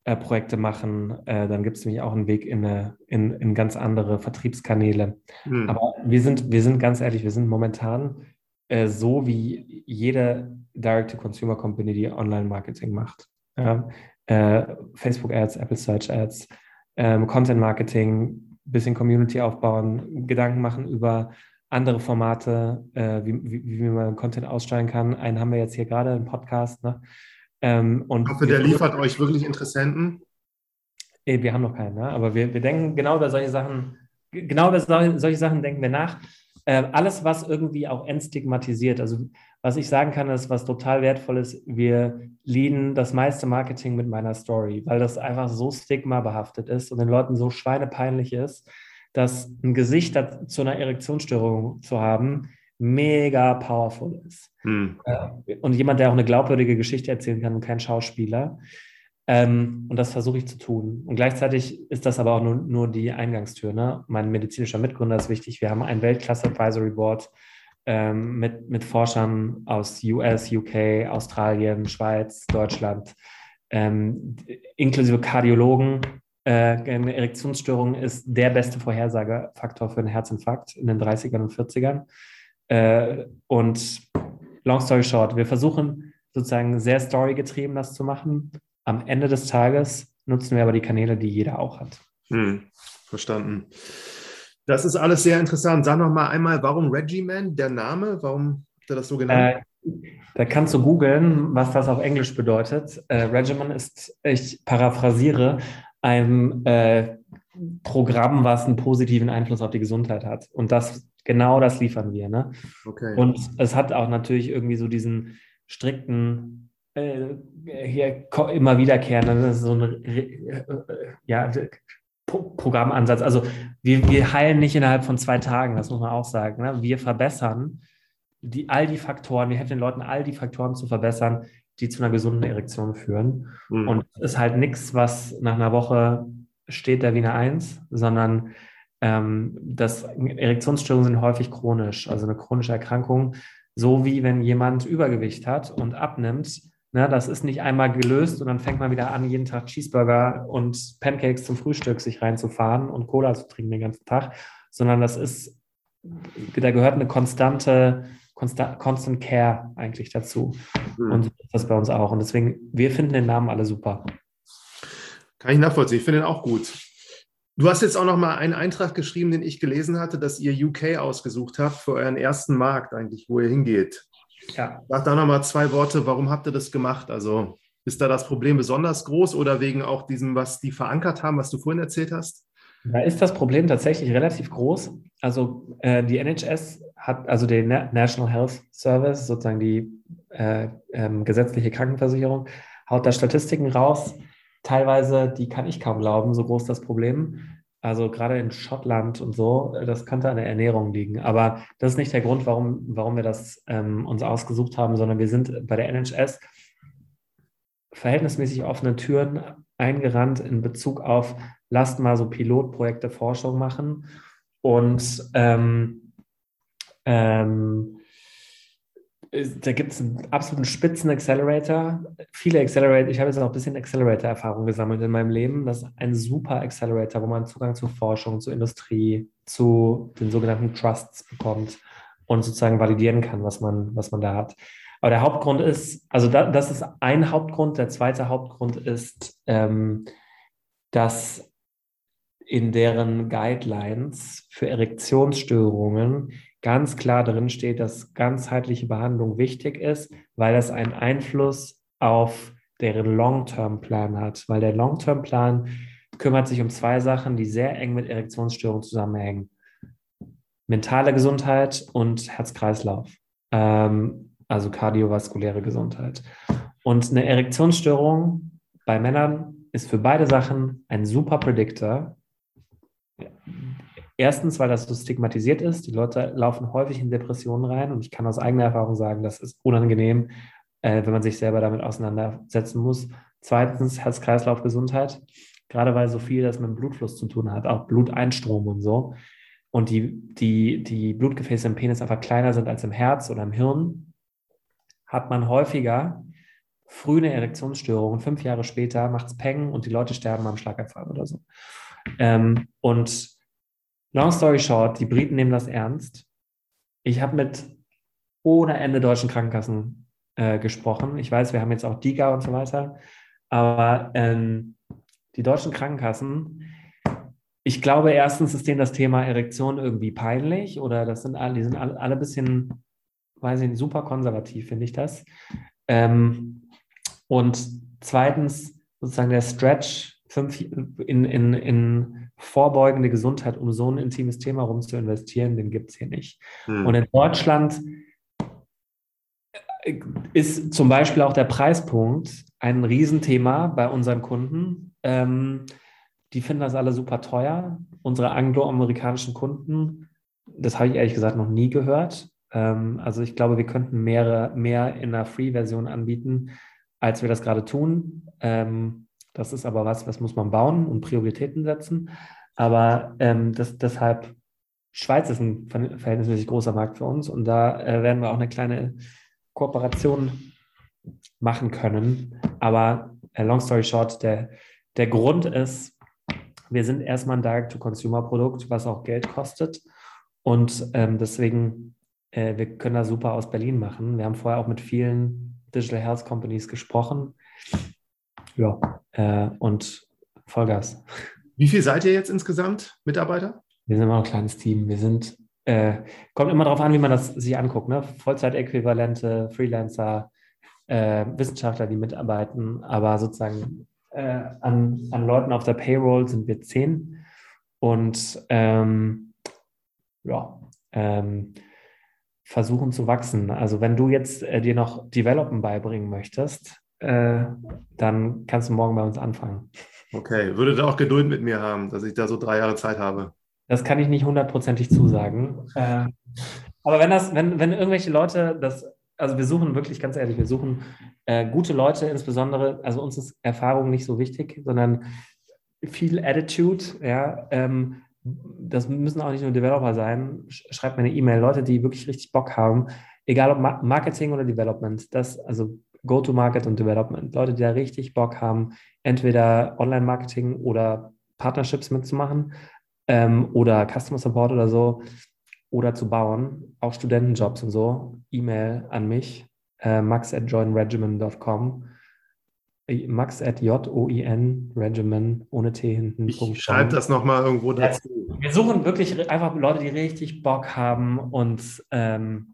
äh, Projekte machen, äh, dann gibt es nämlich auch einen Weg in, eine, in, in ganz andere Vertriebskanäle. Mhm. Aber wir sind, wir sind ganz ehrlich, wir sind momentan äh, so wie jede Direct-to-Consumer-Company, die Online-Marketing macht. Ja? Äh, Facebook-Ads, Apple Search-Ads, ähm, Content-Marketing, bisschen Community aufbauen, Gedanken machen über andere Formate, äh, wie, wie, wie, man Content aussteuern kann. Einen haben wir jetzt hier gerade im Podcast. Ne? Ähm, und ich hoffe, der liefert euch wirklich Interessenten. Wir haben noch keinen, ne? aber wir, wir denken genau über solche Sachen, genau über solche Sachen denken wir nach. Äh, alles, was irgendwie auch entstigmatisiert, also was ich sagen kann, ist, was total wertvoll ist, wir leaden das meiste Marketing mit meiner Story, weil das einfach so stigmabehaftet ist und den Leuten so schweinepeinlich ist, dass ein Gesicht zu einer Erektionsstörung zu haben, mega powerful ist. Hm. Äh, und jemand, der auch eine glaubwürdige Geschichte erzählen kann und kein Schauspieler. Ähm, und das versuche ich zu tun. Und gleichzeitig ist das aber auch nur, nur die Eingangstür. Ne? Mein medizinischer Mitgründer ist wichtig. Wir haben ein Weltklasse-Advisory Board ähm, mit, mit Forschern aus US, UK, Australien, Schweiz, Deutschland, ähm, inklusive Kardiologen. Äh, eine Erektionsstörung ist der beste Vorhersagefaktor für einen Herzinfarkt in den 30ern und 40ern. Äh, und long story short, wir versuchen sozusagen sehr storygetrieben das zu machen. Am Ende des Tages nutzen wir aber die Kanäle, die jeder auch hat. Hm, verstanden. Das ist alles sehr interessant. Sag noch mal einmal, warum Regiman, der Name? Warum hat er das so genannt? Äh, da kannst du googeln, was das auf Englisch bedeutet. Äh, Regimen ist, ich paraphrasiere, ein äh, Programm, was einen positiven Einfluss auf die Gesundheit hat. Und das genau das liefern wir. Ne? Okay. Und es hat auch natürlich irgendwie so diesen strikten, äh, hier immer wiederkehrenden, so ein äh, ja, Programmansatz. Also wir, wir heilen nicht innerhalb von zwei Tagen, das muss man auch sagen. Ne? Wir verbessern die, all die Faktoren, wir helfen den Leuten, all die Faktoren zu verbessern, die zu einer gesunden Erektion führen. Mhm. Und es ist halt nichts, was nach einer Woche steht der Wiener 1, sondern ähm, das, Erektionsstörungen sind häufig chronisch, also eine chronische Erkrankung, so wie wenn jemand Übergewicht hat und abnimmt. Ne, das ist nicht einmal gelöst und dann fängt man wieder an, jeden Tag Cheeseburger und Pancakes zum Frühstück sich reinzufahren und Cola zu trinken den ganzen Tag, sondern das ist, da gehört eine konstante, constant, constant Care eigentlich dazu. Mhm. Und das bei uns auch. Und deswegen, wir finden den Namen alle super. Kann ich nachvollziehen. Ich finde ihn auch gut. Du hast jetzt auch noch mal einen Eintrag geschrieben, den ich gelesen hatte, dass ihr UK ausgesucht habt für euren ersten Markt eigentlich, wo ihr hingeht. Ja. Sag da noch mal zwei Worte. Warum habt ihr das gemacht? Also ist da das Problem besonders groß oder wegen auch diesem, was die verankert haben, was du vorhin erzählt hast? Da ist das Problem tatsächlich relativ groß. Also äh, die NHS hat, also der National Health Service, sozusagen die äh, ähm, gesetzliche Krankenversicherung, haut da Statistiken raus teilweise, die kann ich kaum glauben, so groß das Problem. Also gerade in Schottland und so, das könnte an der Ernährung liegen. Aber das ist nicht der Grund, warum, warum wir das ähm, uns ausgesucht haben, sondern wir sind bei der NHS verhältnismäßig offene Türen eingerannt in Bezug auf, lasst mal so Pilotprojekte Forschung machen. Und ähm, ähm, da gibt es einen absoluten Spitzen-Accelerator. Viele Accelerator, ich habe jetzt auch ein bisschen Accelerator-Erfahrung gesammelt in meinem Leben. Das ist ein super Accelerator, wo man Zugang zu Forschung, zur Industrie, zu den sogenannten Trusts bekommt und sozusagen validieren kann, was man, was man da hat. Aber der Hauptgrund ist, also da, das ist ein Hauptgrund. Der zweite Hauptgrund ist, ähm, dass in deren Guidelines für Erektionsstörungen ganz klar drin steht, dass ganzheitliche Behandlung wichtig ist, weil das einen Einfluss auf deren Long-Term-Plan hat. Weil der Long-Term-Plan kümmert sich um zwei Sachen, die sehr eng mit Erektionsstörungen zusammenhängen. Mentale Gesundheit und Herz-Kreislauf, ähm, also kardiovaskuläre Gesundheit. Und eine Erektionsstörung bei Männern ist für beide Sachen ein super Predictor, Erstens, weil das so stigmatisiert ist. Die Leute laufen häufig in Depressionen rein und ich kann aus eigener Erfahrung sagen, das ist unangenehm, äh, wenn man sich selber damit auseinandersetzen muss. Zweitens, Herz-Kreislauf-Gesundheit, gerade weil so viel das mit dem Blutfluss zu tun hat, auch Bluteinstrom und so. Und die, die, die Blutgefäße im Penis einfach kleiner sind als im Herz oder im Hirn, hat man häufiger früh eine Erektionsstörung fünf Jahre später macht es Peng und die Leute sterben am Schlaganfall oder so. Ähm, und long story short, die Briten nehmen das ernst. Ich habe mit ohne Ende deutschen Krankenkassen äh, gesprochen. Ich weiß, wir haben jetzt auch DIGA und so weiter, aber ähm, die deutschen Krankenkassen, ich glaube, erstens ist denen das Thema Erektion irgendwie peinlich oder das sind alle, die sind alle, alle ein bisschen, weiß ich nicht, super konservativ, finde ich das. Ähm, und zweitens sozusagen der Stretch fünf, in, in, in vorbeugende Gesundheit, um so ein intimes Thema rum zu investieren, den gibt es hier nicht. Hm. Und in Deutschland ist zum Beispiel auch der Preispunkt ein Riesenthema bei unseren Kunden. Ähm, die finden das alle super teuer. Unsere angloamerikanischen Kunden, das habe ich ehrlich gesagt noch nie gehört. Ähm, also ich glaube, wir könnten mehrere, mehr in einer Free-Version anbieten, als wir das gerade tun. Ähm, das ist aber was, was muss man bauen und Prioritäten setzen. Aber ähm, das, deshalb, Schweiz ist ein verhältnismäßig großer Markt für uns und da äh, werden wir auch eine kleine Kooperation machen können. Aber äh, long story short, der, der Grund ist, wir sind erstmal ein Direct-to-Consumer-Produkt, was auch Geld kostet. Und ähm, deswegen, äh, wir können das super aus Berlin machen. Wir haben vorher auch mit vielen Digital Health Companies gesprochen. Ja, äh, und Vollgas. Wie viel seid ihr jetzt insgesamt, Mitarbeiter? Wir sind immer noch ein kleines Team. Wir sind äh, kommt immer darauf an, wie man das sich anguckt. Ne? Vollzeitäquivalente, Freelancer, äh, Wissenschaftler, die mitarbeiten, aber sozusagen äh, an, an Leuten auf der Payroll sind wir zehn. Und ähm, ja, ähm, versuchen zu wachsen. Also wenn du jetzt äh, dir noch Developen beibringen möchtest, äh, dann kannst du morgen bei uns anfangen. Okay, würdet ihr auch Geduld mit mir haben, dass ich da so drei Jahre Zeit habe? Das kann ich nicht hundertprozentig zusagen. Äh, aber wenn das, wenn, wenn irgendwelche Leute das, also wir suchen wirklich ganz ehrlich, wir suchen äh, gute Leute, insbesondere, also uns ist Erfahrung nicht so wichtig, sondern viel Attitude, ja. Ähm, das müssen auch nicht nur Developer sein. Schreibt mir eine E-Mail, Leute, die wirklich richtig Bock haben, egal ob Marketing oder Development, das, also Go-to-Market und Development, Leute, die da richtig Bock haben, entweder Online-Marketing oder Partnerships mitzumachen ähm, oder Customer Support oder so oder zu bauen, auch Studentenjobs und so, E-Mail an mich, äh, max at joinregimen.com. Max at J-O-I-N, Regimen, ohne T hinten. Ich schreibe das nochmal irgendwo dazu. Wir suchen wirklich einfach Leute, die richtig Bock haben und ähm,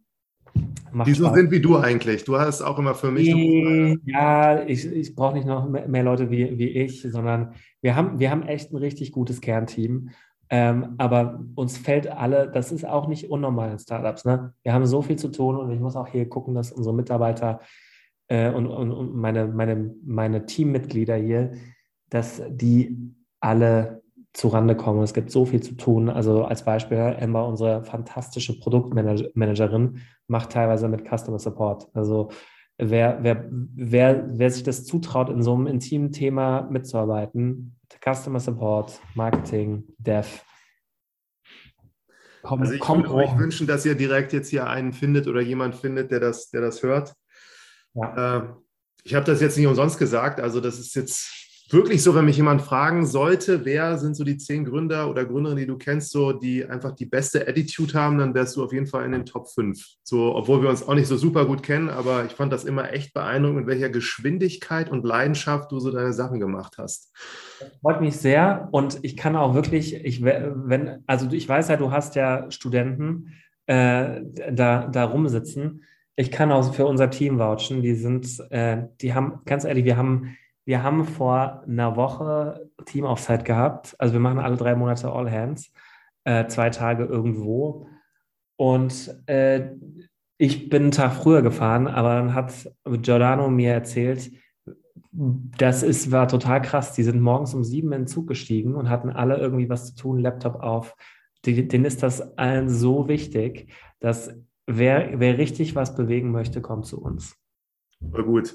die so sind wie du eigentlich. Du hast auch immer für mich. Ja, ich, ich brauche nicht noch mehr, mehr Leute wie, wie ich, sondern wir haben, wir haben echt ein richtig gutes Kernteam. Ähm, aber uns fällt alle, das ist auch nicht unnormal in Startups. Ne? Wir haben so viel zu tun und ich muss auch hier gucken, dass unsere Mitarbeiter äh, und, und, und meine, meine, meine Teammitglieder hier, dass die alle zurande kommen. Es gibt so viel zu tun. Also als Beispiel, Emma, unsere fantastische Produktmanagerin, macht teilweise mit Customer Support. Also wer, wer, wer, wer sich das zutraut, in so einem intimen Thema mitzuarbeiten, Customer Support, Marketing, Dev. Komm, also ich komm würde euch wünschen, dass ihr direkt jetzt hier einen findet oder jemand findet, der das, der das hört. Ja. Äh, ich habe das jetzt nicht umsonst gesagt. Also das ist jetzt wirklich so, wenn mich jemand fragen sollte, wer sind so die zehn Gründer oder Gründerinnen, die du kennst, so die einfach die beste Attitude haben, dann wärst du auf jeden Fall in den Top 5. So, obwohl wir uns auch nicht so super gut kennen, aber ich fand das immer echt beeindruckend, mit welcher Geschwindigkeit und Leidenschaft du so deine Sachen gemacht hast. Das freut mich sehr und ich kann auch wirklich, ich wenn, also ich weiß ja, du hast ja Studenten äh, da, da rumsitzen. Ich kann auch für unser Team vouchen. Die sind, äh, die haben, ganz ehrlich, wir haben wir haben vor einer Woche Team-Offside gehabt. Also wir machen alle drei Monate All Hands, äh, zwei Tage irgendwo. Und äh, ich bin einen Tag früher gefahren, aber dann hat Giordano mir erzählt, das ist, war total krass. Die sind morgens um sieben in den Zug gestiegen und hatten alle irgendwie was zu tun, Laptop auf. Denen ist das allen so wichtig, dass wer, wer richtig was bewegen möchte, kommt zu uns. Gut.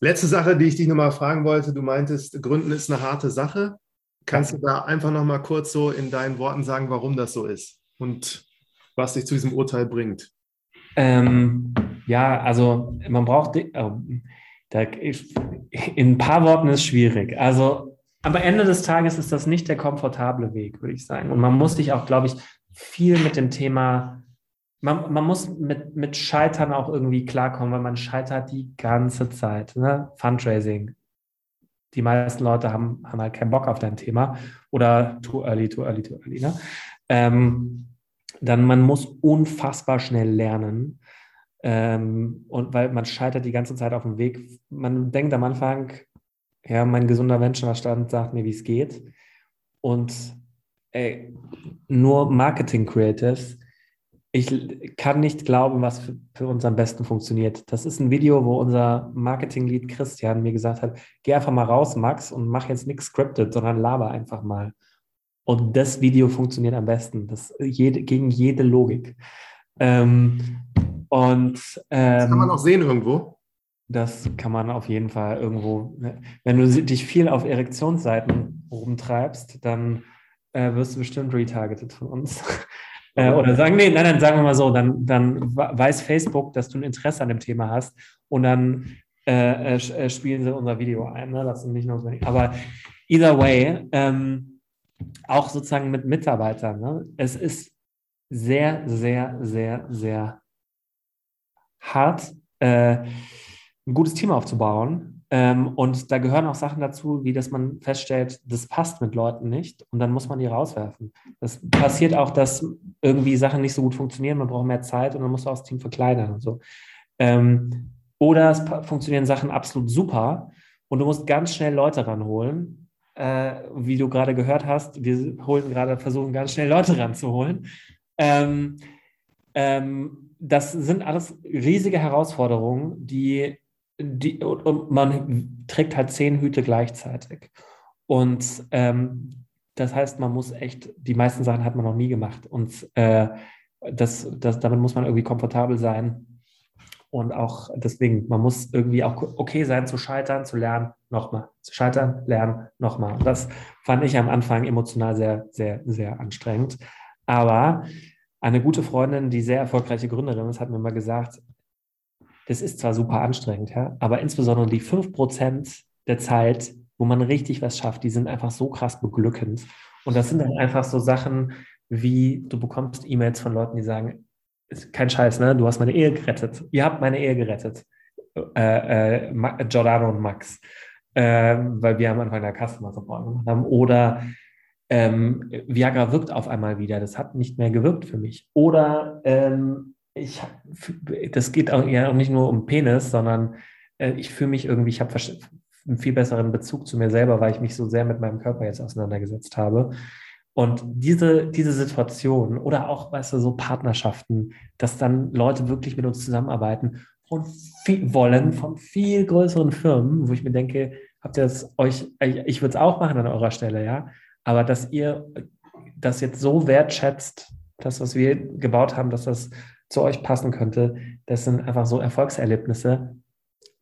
Letzte Sache, die ich dich nochmal fragen wollte. Du meintest, Gründen ist eine harte Sache. Kannst du da einfach nochmal kurz so in deinen Worten sagen, warum das so ist und was dich zu diesem Urteil bringt? Ähm, ja, also man braucht, äh, Da, in ein paar Worten ist schwierig. Also am Ende des Tages ist das nicht der komfortable Weg, würde ich sagen. Und man muss sich auch, glaube ich, viel mit dem Thema, man, man muss mit, mit Scheitern auch irgendwie klarkommen, weil man scheitert die ganze Zeit. Ne? Fundraising. Die meisten Leute haben, haben halt keinen Bock auf dein Thema oder too early, too early, too early. Ne? Ähm, dann man muss unfassbar schnell lernen. Ähm, und weil man scheitert die ganze Zeit auf dem Weg. Man denkt am Anfang, ja, mein gesunder Menschenverstand sagt mir, wie es geht. Und ey, nur Marketing Creatives. Ich kann nicht glauben, was für, für, uns am besten funktioniert. Das ist ein Video, wo unser Marketing-Lead Christian mir gesagt hat, geh einfach mal raus, Max, und mach jetzt nichts scripted, sondern laber einfach mal. Und das Video funktioniert am besten. Das jede, gegen jede Logik. Ähm, und ähm, das kann man auch sehen irgendwo. Das kann man auf jeden Fall irgendwo. Ne, wenn du dich viel auf Erektionsseiten rumtreibst, dann äh, wirst du bestimmt retargeted von uns. Äh, oder sagen, nee, nein, nein, sagen wir mal so, dann, dann weiß Facebook, dass du ein Interesse an dem Thema hast und dann äh, äh, äh spielen sie unser Video ein. Ne? Das ist nicht notwendig. Aber either way, ähm, auch sozusagen mit Mitarbeitern. Ne? Es ist sehr, sehr, sehr, sehr hart, äh, ein gutes Team aufzubauen. Ähm, und da gehören auch Sachen dazu, wie dass man feststellt, das passt mit Leuten nicht und dann muss man die rauswerfen. Das passiert auch, dass irgendwie Sachen nicht so gut funktionieren, man braucht mehr Zeit und dann muss man auch das Team verkleinern und so. Ähm, oder es funktionieren Sachen absolut super und du musst ganz schnell Leute ranholen. Äh, wie du gerade gehört hast, wir holen gerade, versuchen ganz schnell Leute ranzuholen. Ähm, das sind alles riesige Herausforderungen, die, die und man trägt halt zehn Hüte gleichzeitig. Und ähm, das heißt, man muss echt, die meisten Sachen hat man noch nie gemacht. Und äh, das, das, damit muss man irgendwie komfortabel sein. Und auch deswegen, man muss irgendwie auch okay sein zu scheitern, zu lernen, nochmal. Zu scheitern, lernen, nochmal. Das fand ich am Anfang emotional sehr, sehr, sehr anstrengend. Aber eine gute Freundin, die sehr erfolgreiche Gründerin ist, hat mir mal gesagt, das ist zwar super anstrengend, ja, aber insbesondere die 5% der Zeit, wo man richtig was schafft, die sind einfach so krass beglückend. Und das sind dann einfach so Sachen wie, du bekommst E-Mails von Leuten, die sagen, kein Scheiß, ne? Du hast meine Ehe gerettet. Ihr habt meine Ehe gerettet. Äh, äh, Giordano und Max. Äh, weil wir am Anfang der Customer Support gemacht haben. Oder ähm, Viagra wirkt auf einmal wieder, das hat nicht mehr gewirkt für mich. Oder ähm, ich, das geht auch, ja auch nicht nur um Penis, sondern äh, ich fühle mich irgendwie, ich habe einen viel besseren Bezug zu mir selber, weil ich mich so sehr mit meinem Körper jetzt auseinandergesetzt habe. Und diese, diese Situation oder auch, weißt du, so Partnerschaften, dass dann Leute wirklich mit uns zusammenarbeiten und viel, wollen von viel größeren Firmen, wo ich mir denke, habt ihr das euch, ich würde es auch machen an eurer Stelle, ja. Aber dass ihr das jetzt so wertschätzt, das, was wir gebaut haben, dass das zu euch passen könnte, das sind einfach so Erfolgserlebnisse,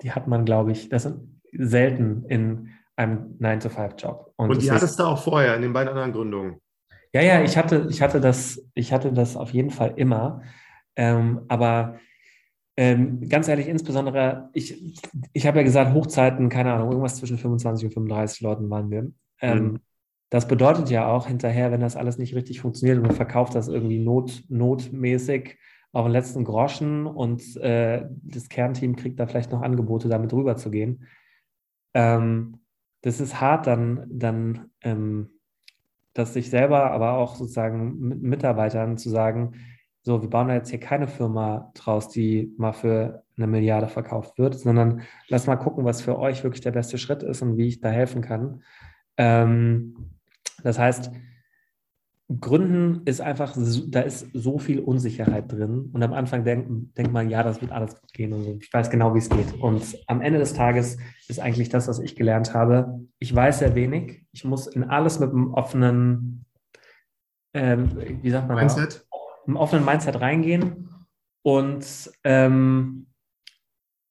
die hat man, glaube ich, das sind selten in einem 9-to-5-Job. Und, Und die hattest du auch vorher in den beiden anderen Gründungen? Ja, ja, ich hatte, ich hatte, das, ich hatte das auf jeden Fall immer. Ähm, aber ähm, ganz ehrlich, insbesondere, ich, ich habe ja gesagt, Hochzeiten, keine Ahnung, irgendwas zwischen 25 und 35 Leuten waren wir. Ähm, mhm. Das bedeutet ja auch hinterher, wenn das alles nicht richtig funktioniert und man verkauft das irgendwie not, notmäßig auf den letzten Groschen und äh, das Kernteam kriegt da vielleicht noch Angebote, damit rüber zu gehen. Ähm, das ist hart, dann, dann ähm, das sich selber, aber auch sozusagen mit Mitarbeitern zu sagen, so, wir bauen da jetzt hier keine Firma draus, die mal für eine Milliarde verkauft wird, sondern lass mal gucken, was für euch wirklich der beste Schritt ist und wie ich da helfen kann. Ähm, das heißt, Gründen ist einfach, da ist so viel Unsicherheit drin. Und am Anfang denkt, denkt man, ja, das wird alles gut gehen und so. Ich weiß genau, wie es geht. Und am Ende des Tages ist eigentlich das, was ich gelernt habe. Ich weiß sehr wenig. Ich muss in alles mit einem offenen, ähm, wie sagt man, Mindset. einem offenen Mindset reingehen und ähm,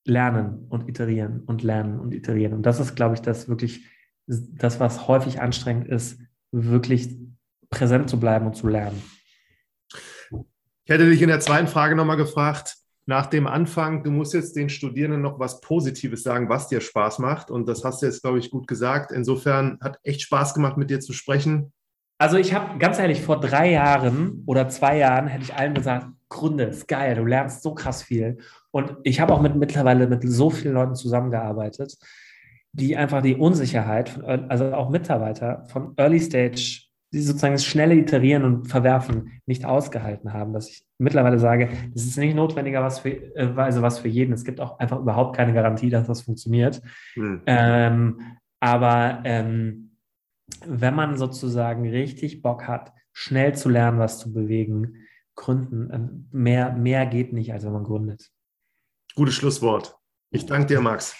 lernen und iterieren und lernen und iterieren. Und das ist, glaube ich, das wirklich das, was häufig anstrengend ist, wirklich präsent zu bleiben und zu lernen. Ich hätte dich in der zweiten Frage nochmal gefragt, nach dem Anfang, du musst jetzt den Studierenden noch was Positives sagen, was dir Spaß macht. Und das hast du jetzt, glaube ich, gut gesagt. Insofern hat echt Spaß gemacht, mit dir zu sprechen. Also ich habe ganz ehrlich, vor drei Jahren oder zwei Jahren hätte ich allen gesagt, Gründe ist geil, du lernst so krass viel. Und ich habe auch mit, mittlerweile mit so vielen Leuten zusammengearbeitet, die einfach die Unsicherheit, von, also auch Mitarbeiter von Early Stage, die sozusagen das schnelle Iterieren und Verwerfen nicht ausgehalten haben, dass ich mittlerweile sage, das ist nicht notwendigerweise für, äh, also was für jeden. Es gibt auch einfach überhaupt keine Garantie, dass das funktioniert. Mhm. Ähm, aber ähm, wenn man sozusagen richtig Bock hat, schnell zu lernen, was zu bewegen, gründen, ähm, mehr, mehr geht nicht, als wenn man gründet. Gutes Schlusswort. Ich danke dir, Max.